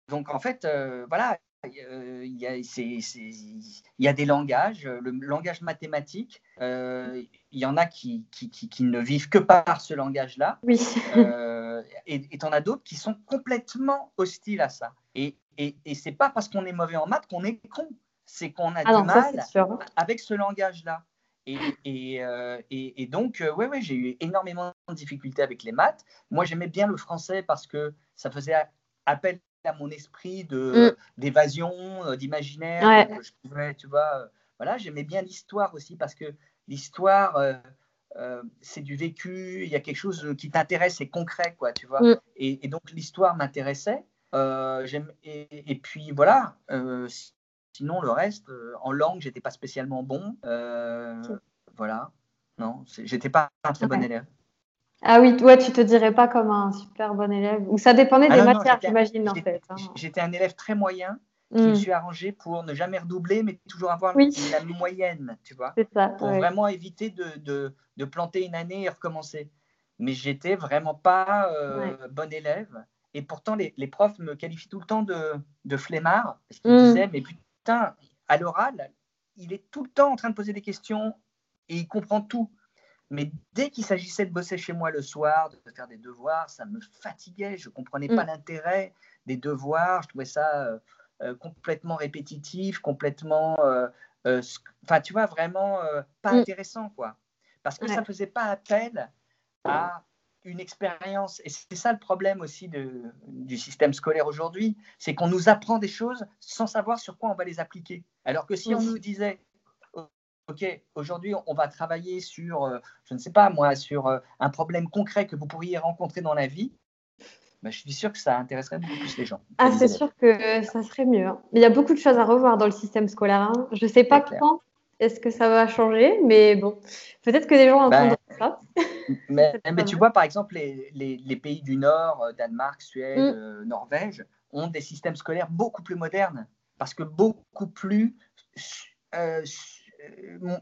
Speaker 3: Donc en fait, euh, voilà, il y, a, il y, a des langages, le langage mathématique, euh, il y en a qui, qui, qui, ne vivent que par ce langage-là.
Speaker 2: Oui.
Speaker 3: Euh, et tu en as d'autres qui sont complètement hostiles à ça. Et, et, et c'est pas parce qu'on est mauvais en maths qu'on est con. C'est qu'on a ah du mal avec ce langage-là. Et, et, euh, et, donc, ouais, ouais, j'ai eu énormément de difficultés avec les maths. Moi, j'aimais bien le français parce que ça faisait appel à mon esprit de, mm. d'évasion, euh, d'imaginaire. Je pouvais, tu vois, voilà, j'aimais bien l'histoire aussi parce que l'histoire, c'est du vécu, il y a quelque chose qui t'intéresse, c'est concret, quoi, tu vois. Mm. Et, donc, l'histoire m'intéressait. Euh, et, puis voilà, euh, sinon le reste, euh, en langue, j'étais pas spécialement bon. Voilà, non, j'étais pas un très bon élève.
Speaker 2: Ah oui, toi, tu te dirais pas comme un super bon élève Ou ça dépendait ah des matières, j'imagine, en fait. Hein.
Speaker 3: J'étais un élève très moyen qui me mm. suis arrangé pour ne jamais redoubler, mais toujours avoir la moyenne, tu vois.
Speaker 2: Ça,
Speaker 3: pour vraiment éviter de, de, de, planter une année et recommencer. Mais j'étais vraiment pas bon élève. Et pourtant, les, les, profs me qualifient tout le temps de, de flemmard, parce qu'ils mm. disaient, mais putain, à l'oral, il est tout le temps en train de poser des questions et il comprend tout. Mais dès qu'il s'agissait de bosser chez moi le soir, de faire des devoirs, ça me fatiguait. Je ne comprenais pas mm. l'intérêt des devoirs. Je trouvais ça euh, euh, complètement répétitif, complètement. Euh, enfin, tu vois, vraiment pas mm. intéressant, quoi. Parce que ça ne faisait pas appel à une expérience. Et c'est ça le problème aussi de, du système scolaire aujourd'hui, c'est qu'on nous apprend des choses sans savoir sur quoi on va les appliquer. Alors que si on nous disait, OK, aujourd'hui, on va travailler sur, euh, je ne sais pas moi, sur euh, un problème concret que vous pourriez rencontrer dans la vie, bah, je suis sûr que ça intéresserait beaucoup plus les gens.
Speaker 2: Ah, c'est sûr que ça serait mieux. Hein. Il y a beaucoup de choses à revoir dans le système scolaire. Hein. Je ne sais pas quand est-ce que ça va changer, mais bon, peut-être que des gens bah, entendront
Speaker 3: Mais, (laughs) mais tu vois, par exemple, les, les, pays du Nord, euh, Danemark, Suède, mm. euh, Norvège, ont des systèmes scolaires beaucoup plus modernes, parce que beaucoup plus, euh,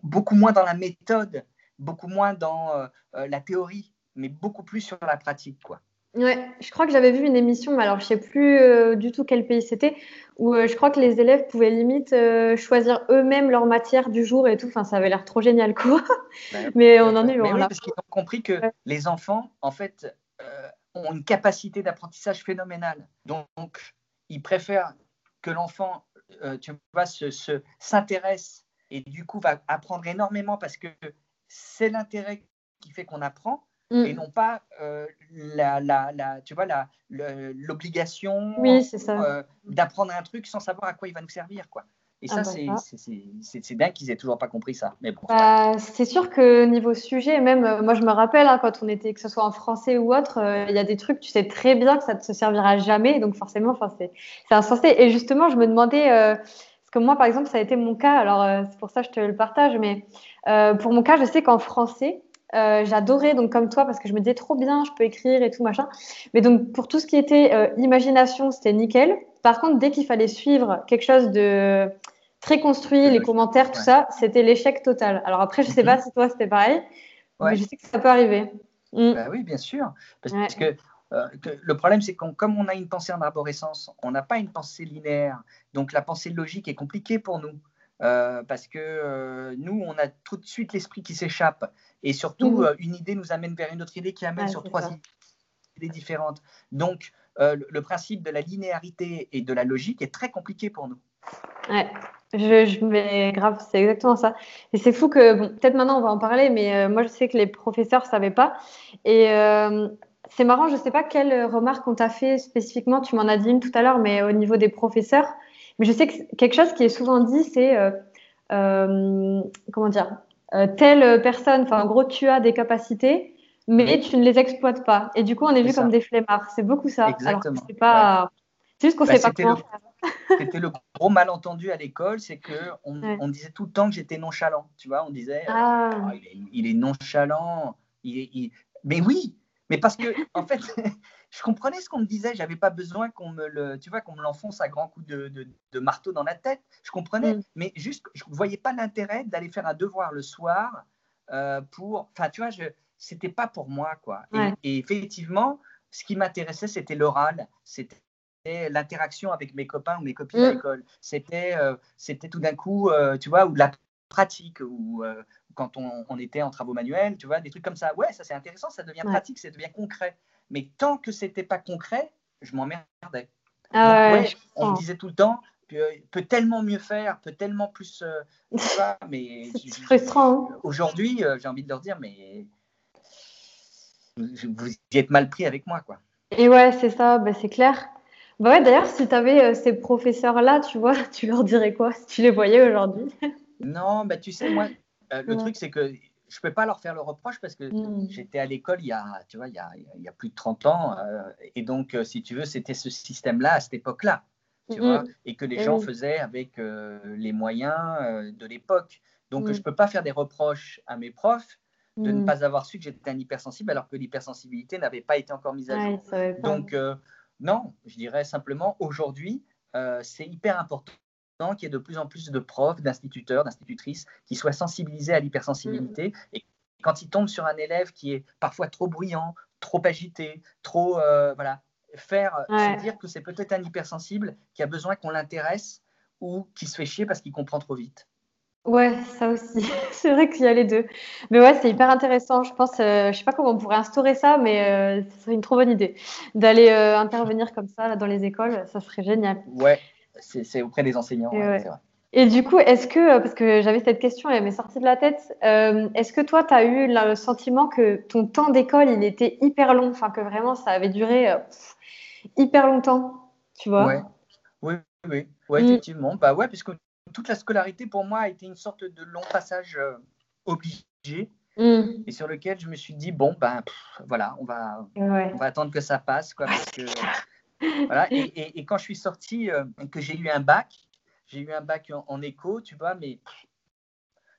Speaker 3: beaucoup moins dans la méthode, beaucoup moins dans la théorie, mais beaucoup plus sur la pratique, quoi.
Speaker 2: Ouais, je crois que j'avais vu une émission, mais alors je sais plus euh, du tout quel pays c'était, où euh, je crois que les élèves pouvaient limite euh, choisir eux-mêmes leur matière du jour et tout. Enfin, ça avait l'air trop génial, quoi. (laughs) mais on en est
Speaker 3: loin. Oui, parce qu'ils ont compris que les enfants, en fait, ont une capacité d'apprentissage phénoménale. Donc, ils préfèrent que l'enfant, tu vois, se, s'intéresse et du coup va apprendre énormément parce que c'est l'intérêt qui fait qu'on apprend Mm. et non pas euh, la, la, la, tu vois, l'obligation
Speaker 2: oui, euh,
Speaker 3: d'apprendre un truc sans savoir à quoi il va nous servir. Quoi. Et ah ça, bah c'est bien qu'ils aient toujours pas compris ça. Mais bon,
Speaker 2: bah, c'est sûr que niveau sujet, même euh, moi je me rappelle hein, quand on était, que ce soit en français ou autre, il y a des trucs, tu sais très bien que ça ne te servira jamais, donc forcément, c'est insensé. Et justement, je me demandais, parce que moi par exemple, ça a été mon cas, alors c'est pour ça que je te le partage, mais pour mon cas, je sais qu'en français, euh, j'adorais donc comme toi parce que je me disais trop bien, je peux écrire et tout machin. Mais donc pour tout ce qui était euh, imagination, c'était nickel. Par contre, dès qu'il fallait suivre quelque chose de très construit, les commentaires, tout ça, c'était l'échec total. Alors après, je sais pas si toi c'était pareil, mais je sais que ça peut arriver.
Speaker 3: Mm. Bah oui, bien sûr, parce euh, que le problème, c'est qu'on, comme on a une pensée en arborescence, on n'a pas une pensée linéaire. Donc la pensée logique est compliquée pour nous. Parce que nous, on a tout de suite l'esprit qui s'échappe. Et surtout, mmh. une idée nous amène vers une autre idée qui amène sur trois idées différentes. Donc, le principe de la linéarité et de la logique est très compliqué pour nous.
Speaker 2: Ouais, je, je mets grave, c'est exactement ça. Et c'est fou que, bon, peut-être maintenant on va en parler, mais moi je sais que les professeurs ne savaient pas. Et c'est marrant, je ne sais pas quelle remarque on t'a fait spécifiquement, tu m'en as dit une tout à l'heure, mais au niveau des professeurs. Mais je sais que quelque chose qui est souvent dit, c'est euh, euh, comment dire, euh, telle personne, enfin en gros, tu as des capacités, mais tu ne les exploites pas. Et du coup, on est, vu comme des flemmards. C'est beaucoup ça.
Speaker 3: Exactement.
Speaker 2: c'est pas. C'est juste qu'on ne bah, sait pas comment (laughs)
Speaker 3: C'était le gros malentendu à l'école, c'est que on, disait tout le temps que j'étais nonchalant. Tu vois, on disait, ah. Oh, il, est, nonchalant. Il Mais oui, mais parce que, en fait, (laughs) je comprenais ce qu'on me disait. J'avais pas besoin qu'on me le, tu vois, qu'on me l'enfonce à grands coups de, de, marteau dans la tête. Je comprenais, mm. mais juste, je voyais pas l'intérêt d'aller faire un devoir le soir euh, pour. Enfin, tu vois, je, c'était pas pour moi, quoi. Et, effectivement, ce qui m'intéressait, c'était l'oral. C'était l'interaction avec mes copains ou mes copines à mm. l'école. C'était, euh, c'était tout d'un coup, euh, tu vois, ou la pratique, ou quand on, était en travaux manuels, tu vois, des trucs comme ça. Ouais, ça c'est intéressant, ça devient pratique, ça devient concret. Mais tant que c'était pas concret, je m'emmerdais. Ah ouais, on me disait tout le temps, peut tellement mieux faire, peut tellement plus. Euh, (laughs) tu vois, mais
Speaker 2: c'est frustrant.
Speaker 3: Hein. Aujourd'hui, euh, j'ai envie de leur dire, mais vous y êtes mal pris avec moi, quoi.
Speaker 2: Et ouais, c'est ça, bah, c'est clair. Bah ouais, d'ailleurs, si tu avais euh, ces professeurs-là, tu vois, (laughs) tu leur dirais quoi si tu les voyais aujourd'hui?
Speaker 3: Non, bah tu sais, moi, euh, le truc, c'est que je ne peux pas leur faire le reproche parce que mmh. j'étais à l'école il y a, tu vois, il y a, il y a plus de 30 ans. Euh, et donc, euh, si tu veux, c'était ce système-là à cette époque-là. Tu mmh. vois, et que les gens faisaient avec les moyens de l'époque. Donc, je ne peux pas faire des reproches à mes profs de ne pas avoir su que j'étais un hypersensible alors que l'hypersensibilité n'avait pas été encore mise à jour. Donc, non, je dirais simplement aujourd'hui, c'est hyper important qu'il y ait de plus en plus de profs, d'instituteurs, d'institutrices qui soient sensibilisés à l'hypersensibilité. Mm. Et quand ils tombent sur un élève qui est parfois trop bruyant, trop agité, trop. Euh, voilà, faire se dire que c'est peut-être un hypersensible qui a besoin qu'on l'intéresse ou qui se fait chier parce qu'il comprend trop vite.
Speaker 2: Ouais, ça aussi. (laughs) c'est vrai qu'il y a les deux. Mais ouais, c'est hyper intéressant. Je pense, euh, je sais pas comment on pourrait instaurer ça, mais euh, ce serait une trop bonne idée d'aller intervenir comme ça là, dans les écoles. Ça serait génial.
Speaker 3: Ouais, c'est auprès des enseignants.
Speaker 2: Et, du coup, est-ce que, parce que j'avais cette question, elle m'est sortie de la tête, euh, est-ce que toi, tu as eu le sentiment que ton temps d'école, il était hyper long, enfin que vraiment ça avait duré euh, hyper longtemps, tu vois?
Speaker 3: Oui, oui, oui, mm. effectivement. Bah ouais, puisque toute la scolarité pour moi a été une sorte de long passage euh, obligé. Mm. Et sur lequel je me suis dit, bon, ben voilà, on va, on va attendre que ça passe. Quoi, parce que voilà. Et, quand je suis sorti, euh, que j'ai eu un bac, j'ai eu un bac en, éco, tu vois, mais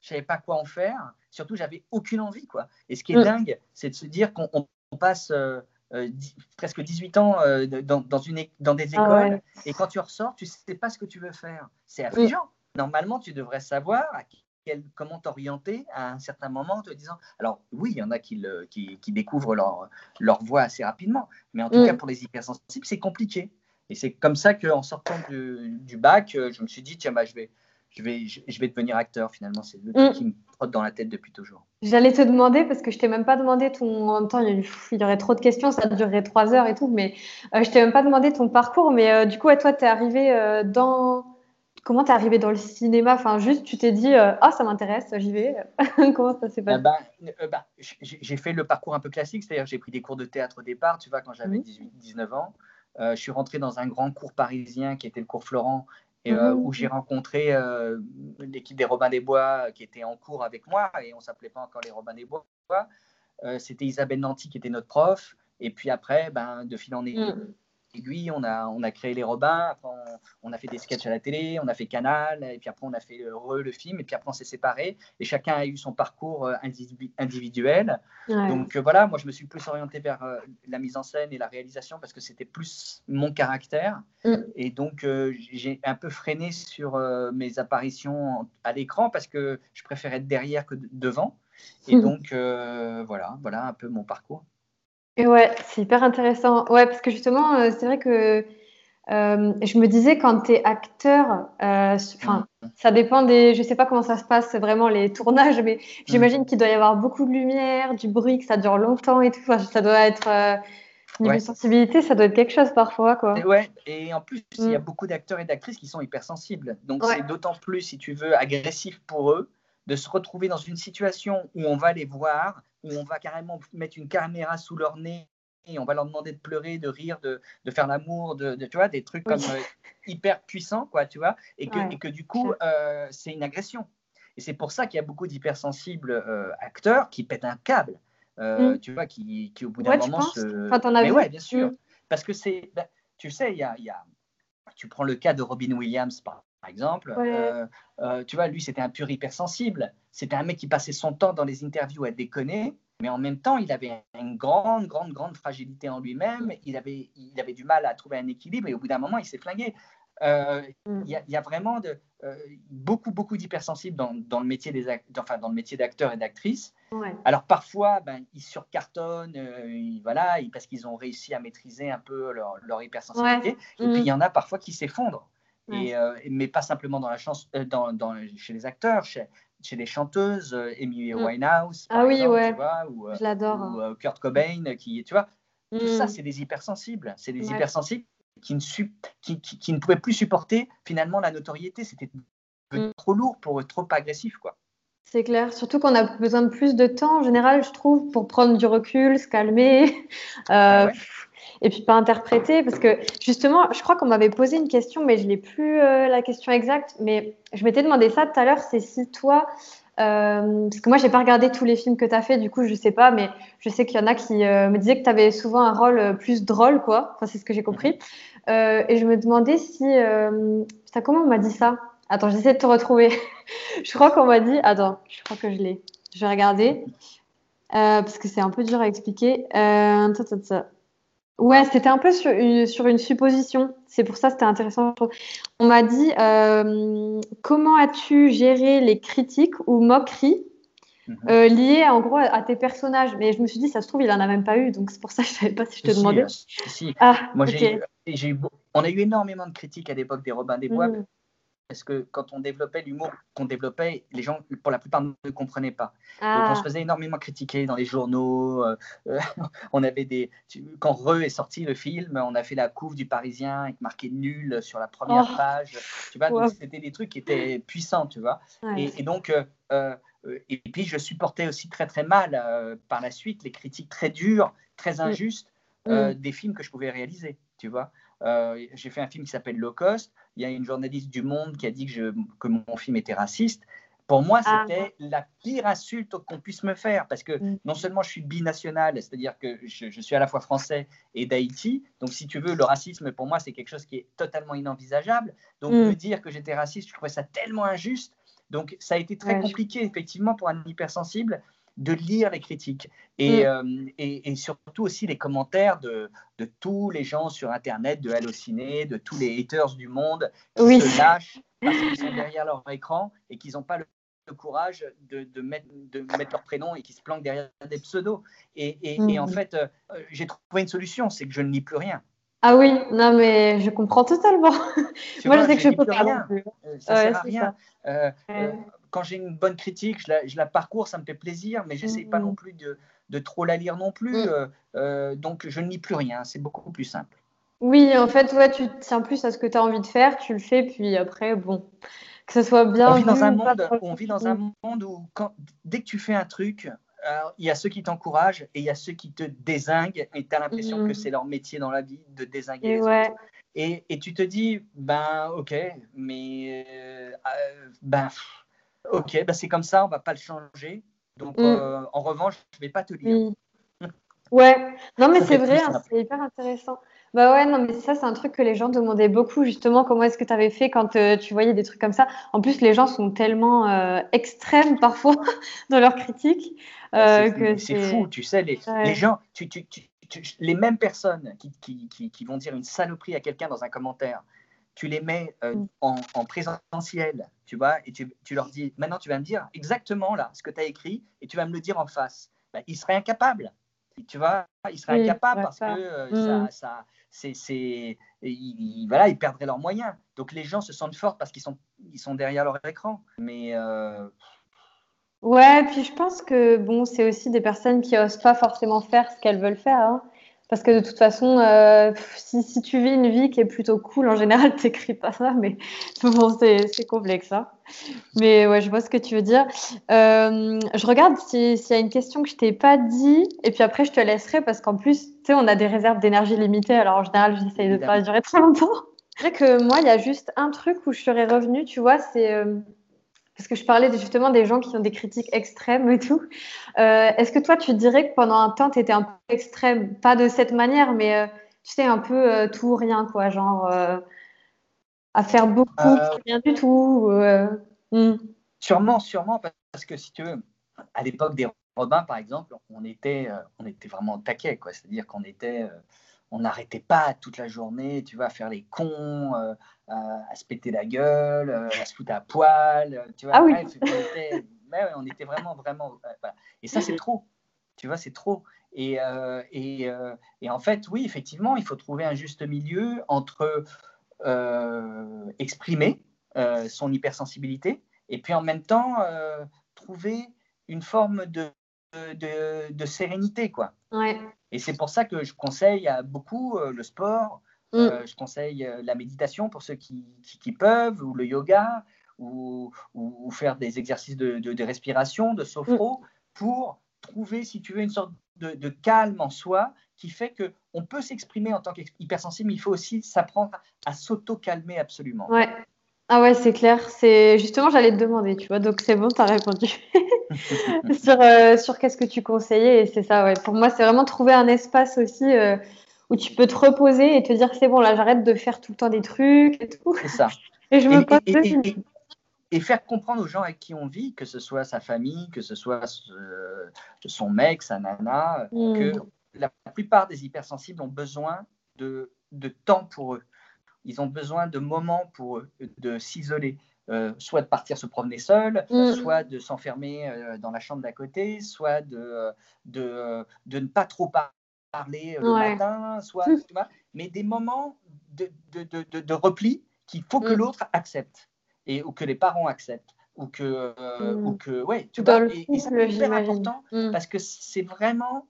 Speaker 3: je savais pas quoi en faire. Surtout, j'avais aucune envie, quoi. Et ce qui est mm. dingue, c'est de se dire qu'on passe euh, euh, presque 18 ans dans, dans, une, dans des ah écoles, et quand tu ressors, tu sais pas ce que tu veux faire. C'est affligeant. Normalement, tu devrais savoir à comment t'orienter à un certain moment en te disant. Alors, oui, il y en a qui, qui, découvrent leur, leur voie assez rapidement, mais en tout mm. cas, pour les hypersensibles, c'est compliqué. Et c'est comme ça qu'en sortant du, bac, euh, je me suis dit, tiens, bah, je, vais, je, vais, je, vais devenir acteur finalement. C'est le truc mm. qui me trotte dans la tête depuis toujours.
Speaker 2: J'allais te demander, parce que je t'ai même pas demandé ton. En même temps, il y, aurait trop de questions, ça durerait trois heures et tout, mais euh, je t'ai même pas demandé ton parcours. Mais euh, du coup, toi, tu es arrivé dans comment t'es arrivé dans le cinéma? Enfin, juste, tu t'es dit, euh, ah, ça m'intéresse, j'y vais. (laughs) comment ça s'est passé?
Speaker 3: bah, euh, bah, J'ai fait le parcours un peu classique, c'est-à-dire j'ai pris des cours de théâtre au départ, tu vois, quand j'avais 18-19 mhm. ans. Euh, je suis rentré dans un grand cours parisien qui était le cours Florent, et, mhm. où j'ai rencontré l'équipe des Robins des Bois qui était en cours avec moi, et on s'appelait pas encore les Robins des Bois. C'était Isabelle Nanty qui était notre prof, et puis après, ben, de fil en aiguille, mhm aiguille, on a, on a créé les Robins, après on, a fait des sketchs à la télé, on a fait Canal, et puis après on a fait le, le film, et puis après on s'est séparés, et chacun a eu son parcours euh, individuel. Donc euh, voilà, moi je me suis plus orienté vers euh, la mise en scène et la réalisation parce que c'était plus mon caractère, mm. et donc j'ai un peu freiné sur mes apparitions à l'écran parce que je préfère être derrière que devant. Et mm. donc voilà, voilà un peu mon parcours.
Speaker 2: Et ouais, c'est hyper intéressant. Ouais, parce que justement, euh, c'est vrai que Euh, je me disais, quand tu es acteur, euh, enfin, ça dépend des. Je sais pas comment ça se passe, vraiment les tournages, mais j'imagine qu'il doit y avoir beaucoup de lumière, du bruit, que ça dure longtemps et tout. ça doit être. Niveau sensibilité, ça doit être quelque chose parfois. Quoi.
Speaker 3: Et ouais, et en plus, il y a mm. beaucoup d'acteurs et d'actrices qui sont hypersensibles. Donc, c'est d'autant plus, si tu veux, agressif pour eux de se retrouver dans une situation où on va les voir, où on va carrément mettre une caméra sous leur nez et on va leur demander de pleurer, de rire, de, de faire l'amour, de, tu vois, des trucs comme euh, hyper puissants, quoi, tu vois, et que, et que du coup, euh, c'est une agression. Et c'est pour ça qu'il y a beaucoup d'hypersensibles euh, acteurs qui pètent un câble, mm. tu vois, qui, qui, au bout d'un moment se.
Speaker 2: Enfin, Mais
Speaker 3: ouais, bien sûr. Mm. Parce que c'est. Ben, tu sais, il y a, y a, Tu prends le cas de Robin Williams, par, exemple. tu vois, lui, c'était un pur hypersensible. C'était un mec qui passait son temps dans les interviews à déconner mais en même temps, il avait une grande, grande, grande fragilité en lui-même. Il avait, il avait du mal à trouver un équilibre et au bout d'un moment, il s'est flingué. Euh, mm. il y, a vraiment de, euh, beaucoup, beaucoup d'hypersensibles dans, dans, le métier des enfin, dans le métier d'acteur et d'actrice. Alors parfois, ben, ils surcartonnent, euh, voilà, parce qu'ils ont réussi à maîtriser un peu leur, leur hypersensibilité. Et puis il y mm. en a parfois qui s'effondrent. Et, mais pas simplement dans la chance, dans, dans, chez les acteurs, chez, chez les chanteuses, Amy mm. Winehouse,
Speaker 2: ah oui, ouais.
Speaker 3: ou,
Speaker 2: je l'adore.
Speaker 3: Ou euh, Kurt Cobain, qui, tu vois, tout ça, mm. c'est des hypersensibles. C'est des hypersensibles qui ne, qui, qui, ne pouvaient plus supporter finalement la notoriété. C'était mm. trop lourd pour eux, trop agressif, quoi.
Speaker 2: C'est clair, surtout qu'on a besoin de plus de temps en général, je trouve, pour prendre du recul, se calmer. (laughs) Euh, ah et puis pas interpréter parce que justement je crois qu'on m'avait posé une question mais je n'ai plus euh, la question exacte mais je m'étais demandé ça tout à l'heure c'est si toi euh, parce que moi j'ai pas regardé tous les films que tu as fait du coup je sais pas mais je sais qu'il y en a qui euh, me disaient que tu avais souvent un rôle plus drôle quoi. Enfin c'est ce que j'ai compris. Et je me demandais si putain comment on m'a dit ça? Attends j'essaie de te retrouver. (laughs) Je crois qu'on m'a dit attends je crois que je l'ai. Je vais regarder. Parce que c'est un peu dur à expliquer Ouais, c'était un peu sur une, sur une supposition. C'est pour ça que c'était intéressant. On m'a dit euh, comment as-tu géré les critiques ou moqueries mhm. euh, liées en gros à, tes personnages? Mais je me suis dit, ça se trouve, il en a même pas eu. Donc c'est pour ça que je savais pas si je te demandais.
Speaker 3: Si, Ah, Moi, j'ai eu, on a eu énormément de critiques à l'époque des Robins des Bois. Mhm parce que quand on développait l'humour qu'on développait, les gens, pour la plupart, ne comprenaient pas. Donc, on se ah. faisait énormément critiquer dans les journaux. Euh, euh, (laughs) on avait des, quand Re est sorti le film, on a fait la couve du Parisien avec marqué nul sur la première oh. page. Tu vois, c'était des trucs qui étaient puissants, tu vois. Et, donc, euh, et puis je supportais aussi très très mal par la suite les critiques très dures, très mm. injustes mm. des films que je pouvais réaliser, tu vois. J'ai fait un film qui s'appelle Low Cost il y a une journaliste du Monde qui a dit que, je, que mon film était raciste. Pour moi, ah. c'était la pire insulte qu'on puisse me faire parce que mm. non seulement je suis binational, c'est-à-dire que je, suis à la fois français et d'Haïti, donc si tu veux, le racisme pour moi, c'est quelque chose qui est totalement inenvisageable. Donc, mm. me dire que j'étais raciste, je trouvais ça tellement injuste. Donc, ça a été très compliqué, effectivement, pour un hypersensible de lire les critiques mm. euh, et, et, surtout aussi les commentaires de, de, tous les gens sur Internet, de Allociné, de tous les haters du monde qui se lâchent parce qu'ils sont derrière leur écran et qu'ils n'ont pas le, courage de, de, mettre, de mettre leur prénom et qui se planquent derrière des pseudos. Et, et, en mm. fait, euh, j'ai trouvé une solution, c'est que je ne lis plus rien.
Speaker 2: Ah oui, non mais je comprends totalement. Moi, je sais que je peux pas. Rien.
Speaker 3: Euh, ça sert à rien quand j'ai une bonne critique, je la, parcours, ça me fait plaisir, mais j'essaie pas non mm. plus de, trop la lire non plus. Mm. Euh, euh, donc, je ne lis plus rien. C'est beaucoup plus simple.
Speaker 2: Oui, en fait, ouais, tu tiens plus à ce que tu as envie de faire, tu le fais, puis après, bon, que ce soit bien.
Speaker 3: On vit dans un monde, on vit dans un monde où, quand, dès que tu fais un truc, il y a ceux qui t'encouragent et il y a ceux qui te désinguent et tu as l'impression que mm. c'est leur métier dans la vie de désinguer et les autres. Et, et, tu te dis, ben ok, mais euh, ben Ok, bah c'est comme ça, on va pas le changer. Donc, mm. euh, en revanche, je vais pas te lire.
Speaker 2: Mm. Ouais, non, mais c'est vrai, hein, c'est hyper intéressant. Bah ouais, non, mais ça, c'est un truc que les gens demandaient beaucoup, justement, comment est-ce que tu avais fait quand euh, tu voyais des trucs comme ça. En plus, les gens sont tellement euh, extrêmes (laughs) parfois dans leurs critiques.
Speaker 3: que c'est fou, tu sais, les, les gens, tu, tu, les mêmes personnes qui, qui, qui, qui, vont dire une saloperie à quelqu'un dans un commentaire, tu les mets euh, mm. en, présentiel, tu vois, et tu, leur dis, maintenant tu vas me dire exactement là ce que tu as écrit et tu vas me le dire en face. Ben, ils seraient incapables. tu vois, il serait incapable parce que euh, ça, ça c'est, c'est, ils, voilà, ils perdraient leurs moyens. Donc les gens se sentent forts parce qu'ils sont, ils sont derrière leur écran. Mais euh...
Speaker 2: ouais, puis je pense que bon, c'est aussi des personnes qui osent pas forcément faire ce qu'elles veulent faire. Hein. Parce que de toute façon, euh, si, si, tu vis une vie qui est plutôt cool, en général, (laughs) tu n'écris pas ça, mais (laughs) bon, c'est complexe. Hein. Mais ouais, je vois ce que tu veux dire. Euh, je regarde s'il y a une question que je t'ai pas dit, et puis après, je te laisserai, parce qu'en plus, tu sais, on a des réserves d'énergie limitées, alors en général, j'essaye de ne pas durer trop longtemps. (laughs) C'est vrai que moi, il y a juste un truc où je serais revenue, tu vois, c'est... Euh, parce que je parlais justement des gens qui ont des critiques extrêmes et tout. Euh, est-ce que toi, tu dirais que pendant un temps, tu étais un peu extrême? Pas de cette manière, mais euh, tu sais, un peu euh, tout ou rien, quoi. Genre, à faire beaucoup, rien du tout.
Speaker 3: Hmm. Sûrement, sûrement, parce que si tu veux, à l'époque des Robins, par exemple, on était, on était vraiment taquet, quoi. C'est-à-dire qu'on était on n'arrêtait pas toute la journée, tu vois, à faire les cons, euh, à, se péter la gueule, euh, à se foutre à poil, euh, tu vois.
Speaker 2: Ah oui. (laughs)
Speaker 3: on, était, vraiment, vraiment. Et ça, c'est trop. Tu vois, c'est trop. Et, et, et, en fait, oui, effectivement, il faut trouver un juste milieu entre exprimer son hypersensibilité et puis en même temps trouver une forme de, de, de sérénité, quoi.
Speaker 2: Ouais.
Speaker 3: Et c'est pour ça que je conseille à beaucoup euh, le sport, mm. euh, je conseille euh, la méditation pour ceux qui, qui, peuvent, ou le yoga, ou, ou, faire des exercices de, de, respiration, de sophro, mm. pour trouver, si tu veux, une sorte de, de calme en soi qui fait que on peut s'exprimer en tant qu'hypersensible, mais il faut aussi s'apprendre à s'auto-calmer absolument.
Speaker 2: Ouais. Ah ouais, c'est clair. C'est justement, j'allais te demander, tu vois. Donc c'est bon, tu as répondu (laughs) (laughs) sur, euh, sur qu'est-ce que tu conseillais. Et c'est ça, ouais. Pour moi, c'est vraiment trouver un espace aussi euh, où tu peux te reposer et te dire c'est bon, là, j'arrête de faire tout le temps des trucs et tout.
Speaker 3: C'est ça. (laughs)
Speaker 2: et je me pose
Speaker 3: et, faire comprendre aux gens avec qui on vit, que ce soit sa famille, que ce soit son mec, sa nana, mm. que la plupart des hypersensibles ont besoin de, de temps pour eux ils ont besoin de moments pour de s'isoler. Euh, soit de partir se promener seul, mm. soit de s'enfermer euh, dans la chambre d'à côté, soit de, de, de, ne pas trop parler euh, le matin, soit, (laughs) mais des moments de, de, de repli qu'il faut que mm. l'autre accepte et ou que les parents acceptent ou que, mm. ou que ouais, tu vois, et, et c'est hyper important parce que c'est vraiment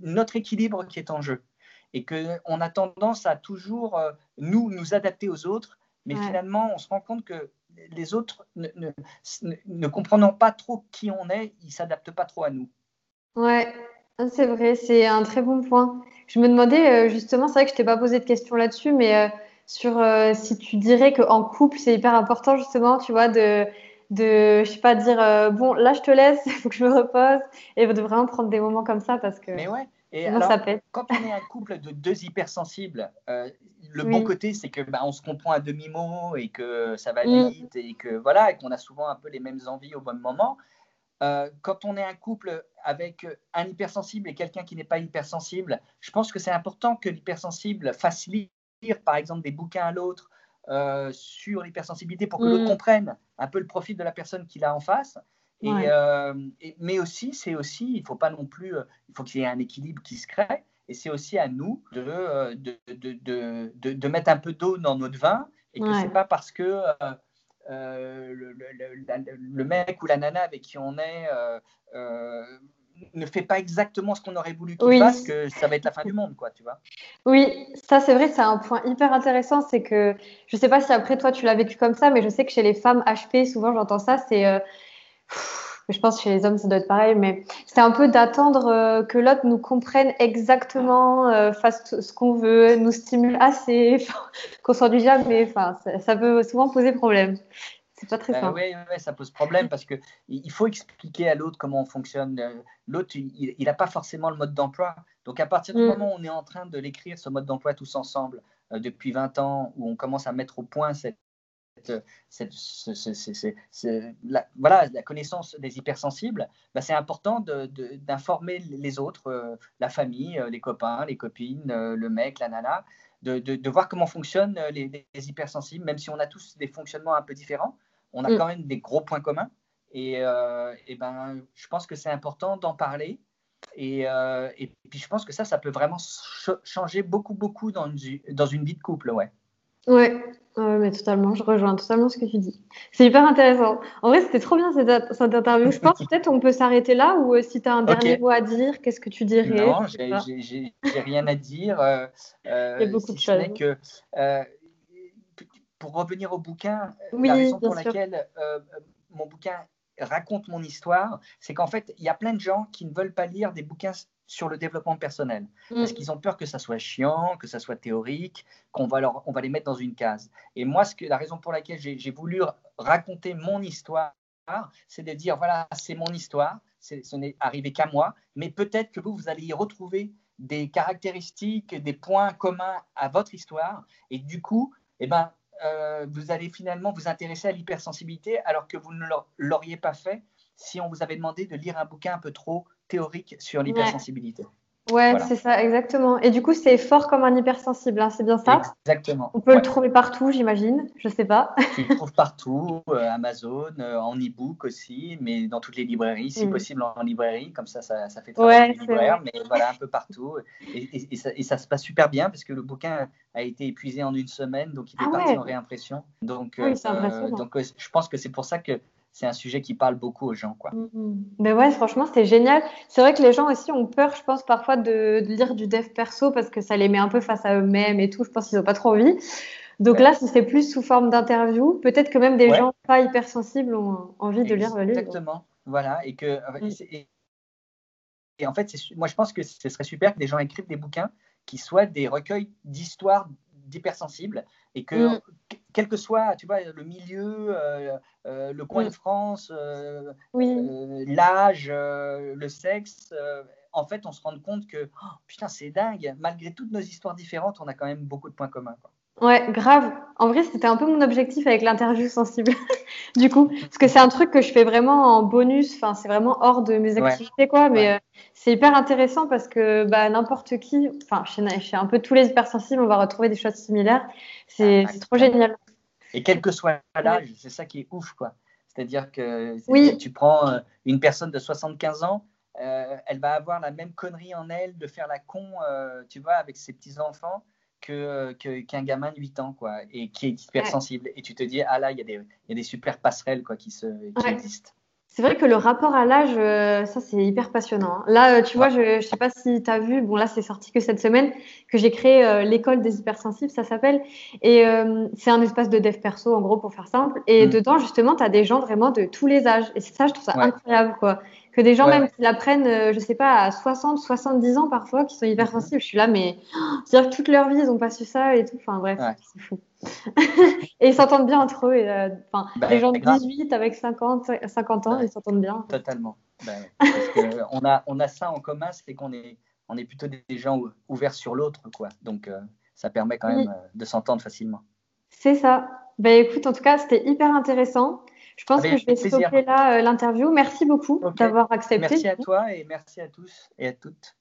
Speaker 3: notre équilibre qui est en jeu et qu'on a tendance à toujours, euh, nous, nous adapter aux autres, mais finalement, on se rend compte que les autres, ne, ne, comprenant pas trop qui on est, ils ne s'adaptent pas trop à nous.
Speaker 2: Ouais, c'est vrai, c'est un très bon point. Je me demandais, euh, justement, c'est vrai que je ne t'ai pas posé de questions là-dessus, mais euh, sur si tu dirais qu'en couple, c'est hyper important, justement, tu vois, de, de je sais pas, dire, bon, là, je te laisse, il (laughs) faut que je me repose, et de vraiment prendre des moments comme ça, parce que...
Speaker 3: Mais ouais, et alors, quand on est un couple de deux hypersensibles, euh, le bon côté, c'est que bah, on se comprend à demi-mot et que ça va mm. vite et que voilà, et qu'on a souvent un peu les mêmes envies au bon moment. Euh, quand on est un couple avec un hypersensible et quelqu'un qui n'est pas hypersensible, je pense que c'est important que l'hypersensible fasse lire, par exemple, des bouquins à l'autre euh, sur l'hypersensibilité pour que l'autre mm. comprenne un peu le profil de la personne qu'il a en face. Euh, et, mais aussi, c'est aussi, il faut pas non plus, il faut qu'il y ait un équilibre qui se crée. Et c'est aussi à nous de, euh, de, de, de, de mettre un peu d'eau dans notre vin et que c'est pas parce que le, le, mec ou la nana avec qui on est ne fait pas exactement ce qu'on aurait voulu qu'il fasse que ça va être la fin du monde, quoi, tu vois.
Speaker 2: Oui, ça c'est vrai, c'est un point hyper intéressant, c'est que je sais pas si après toi tu l'as vécu comme ça, mais je sais que chez les femmes HP, souvent j'entends ça, c'est je pense que chez les hommes, ça doit être pareil, mais c'est un peu d'attendre euh, que l'autre nous comprenne exactement, euh, fasse ce qu'on veut, nous stimule assez, (laughs) qu'on s'ennuie jamais. Enfin, ça, peut souvent poser problème. C'est pas très simple.
Speaker 3: Oui, ouais, ça pose problème parce que il faut expliquer à l'autre comment on fonctionne. L'autre, il n'a pas forcément le mode d'emploi. Donc, à partir du mm. moment où on est en train de l'écrire, ce mode d'emploi tous ensemble, euh, depuis 20 ans, où on commence à mettre au point cette cette, la, voilà, la connaissance des hypersensibles, bah, c'est important d'informer les autres, euh, la famille, euh, les copains, les copines, euh, le mec, la nana, de, de, voir comment fonctionnent les, hypersensibles, même si on a tous des fonctionnements un peu différents, on a mm. quand même des gros points communs. Et, et ben, je pense que c'est important d'en parler Et, et, puis je pense que ça, ça peut vraiment changer beaucoup, beaucoup dans une, dans une vie de couple, ouais.
Speaker 2: Ouais, mais totalement, je rejoins totalement ce que tu dis. C'est hyper intéressant. En vrai, c'était trop bien cette, cette interview. Je pense peut-être on peut s'arrêter là ou euh, si tu as un dernier mot à dire, qu'est-ce que tu dirais?
Speaker 3: Non, j'ai rien à dire. Euh, euh, (laughs) Il y a beaucoup de choses. Que, pour revenir au bouquin, la raison pour laquelle mon bouquin raconte mon histoire, c'est qu'en fait, il y a plein de gens qui ne veulent pas lire des bouquins sur le développement personnel. Parce mm. qu'ils ont peur que ça soit chiant, que ça soit théorique, qu'on va, leur, on va les mettre dans une case. Et moi, ce que, la raison pour laquelle j'ai voulu raconter mon histoire, c'est de dire, voilà, c'est mon histoire, ce n'est arrivé qu'à moi, mais peut-être que vous, vous allez y retrouver des caractéristiques, des points communs à votre histoire. Et du coup, eh ben, euh, vous allez finalement vous intéresser à l'hypersensibilité alors que vous ne l'auriez pas fait si on vous avait demandé de lire un bouquin un peu trop théorique sur l'hypersensibilité.
Speaker 2: Ouais, c'est ça, exactement. Et du coup, c'est fort comme un hypersensible, hein, c'est bien ça?
Speaker 3: Exactement.
Speaker 2: On peut le trouver partout, j'imagine, je sais pas.
Speaker 3: Tu le (laughs) trouves partout, euh, Amazon, euh, en e-book aussi, mais dans toutes les librairies, si mm. possible en, librairie, comme ça, ça, ça fait travailler les libraires, mais voilà, un peu partout. Et, ça, se passe super bien parce que le bouquin a été épuisé en une semaine, donc il est ah parti en réimpression. Donc, oui, euh, donc je pense que c'est pour ça que c'est un sujet qui parle beaucoup aux gens. Quoi.
Speaker 2: Mm-hmm. Mais ouais, franchement, c'est génial. C'est vrai que les gens aussi ont peur, je pense, parfois de, lire du dev perso parce que ça les met un peu face à eux-mêmes et tout. Je pense qu'ils n'ont pas trop envie. Donc là, si c'est plus sous forme d'interview, peut-être que même des gens pas hypersensibles ont envie de lire le livre.
Speaker 3: Exactement. Voilà. Et que. Mm. Et, en fait, moi, je pense que ce serait super que des gens écrivent des bouquins qui soient des recueils d'histoires d'hypersensibles et que, mm. quel que soit, tu vois, le milieu, euh, euh, le coin de France, euh, l'âge, le sexe, en fait, on se rend compte que, oh, putain, c'est dingue, malgré toutes nos histoires différentes, on a quand même beaucoup de points communs. Quoi.
Speaker 2: Ouais, grave. En vrai, c'était un peu mon objectif avec l'interview sensible. (laughs) du coup, parce que c'est un truc que je fais vraiment en bonus. Enfin, c'est vraiment hors de mes activités, quoi. Mais euh, c'est hyper intéressant parce que bah, n'importe qui, enfin, chez, un peu tous les hypersensibles, on va retrouver des choses similaires. C'est ah, trop génial.
Speaker 3: Et quel que soit l'âge, c'est ça qui est ouf, quoi. C'est-à-dire que oui. tu prends euh, une personne de 75 ans, euh, elle va avoir la même connerie en elle de faire la con, tu vois, avec ses petits enfants qu'un que, qu'un gamin de 8 ans, quoi, et qui est hypersensible. Et tu te dis, ah là, il y, a des, y a des super passerelles quoi, qui, se, qui existent.
Speaker 2: C'est vrai que le rapport à l'âge, euh, ça c'est hyper passionnant. Hein. Là, euh, tu vois, je ne sais pas si tu as vu, bon là c'est sorti que cette semaine, que j'ai créé euh, l'école des hypersensibles, ça s'appelle. Et c'est un espace de dev perso, en gros, pour faire simple. Et mm. dedans, justement, tu as des gens vraiment de tous les âges. Et ça, je trouve ça incroyable, quoi. Que des gens même qui l'apprennent, euh, je sais pas, à 60, 70 ans parfois, qui sont hypersensibles. Mhm. Je suis là, mais (gasps) c'est-à-dire que toute leur vie, ils n'ont pas su ça et tout. Enfin bref, c'est fou. (laughs) et ils s'entendent bien entre eux. Euh, enfin, bah, les gens de 18 avec 50, 50 ans, ils s'entendent bien.
Speaker 3: Totalement. Bah, parce que on, a, on a ça en commun, c'est qu'on est, on est plutôt des gens ouverts sur l'autre, quoi. Donc, euh, ça permet quand même de s'entendre facilement.
Speaker 2: C'est ça. Ben écoute, en tout cas, c'était hyper intéressant. Je pense que je vais stopper là euh, l'interview. Merci beaucoup d'avoir accepté.
Speaker 3: Merci à toi et merci à tous et à toutes.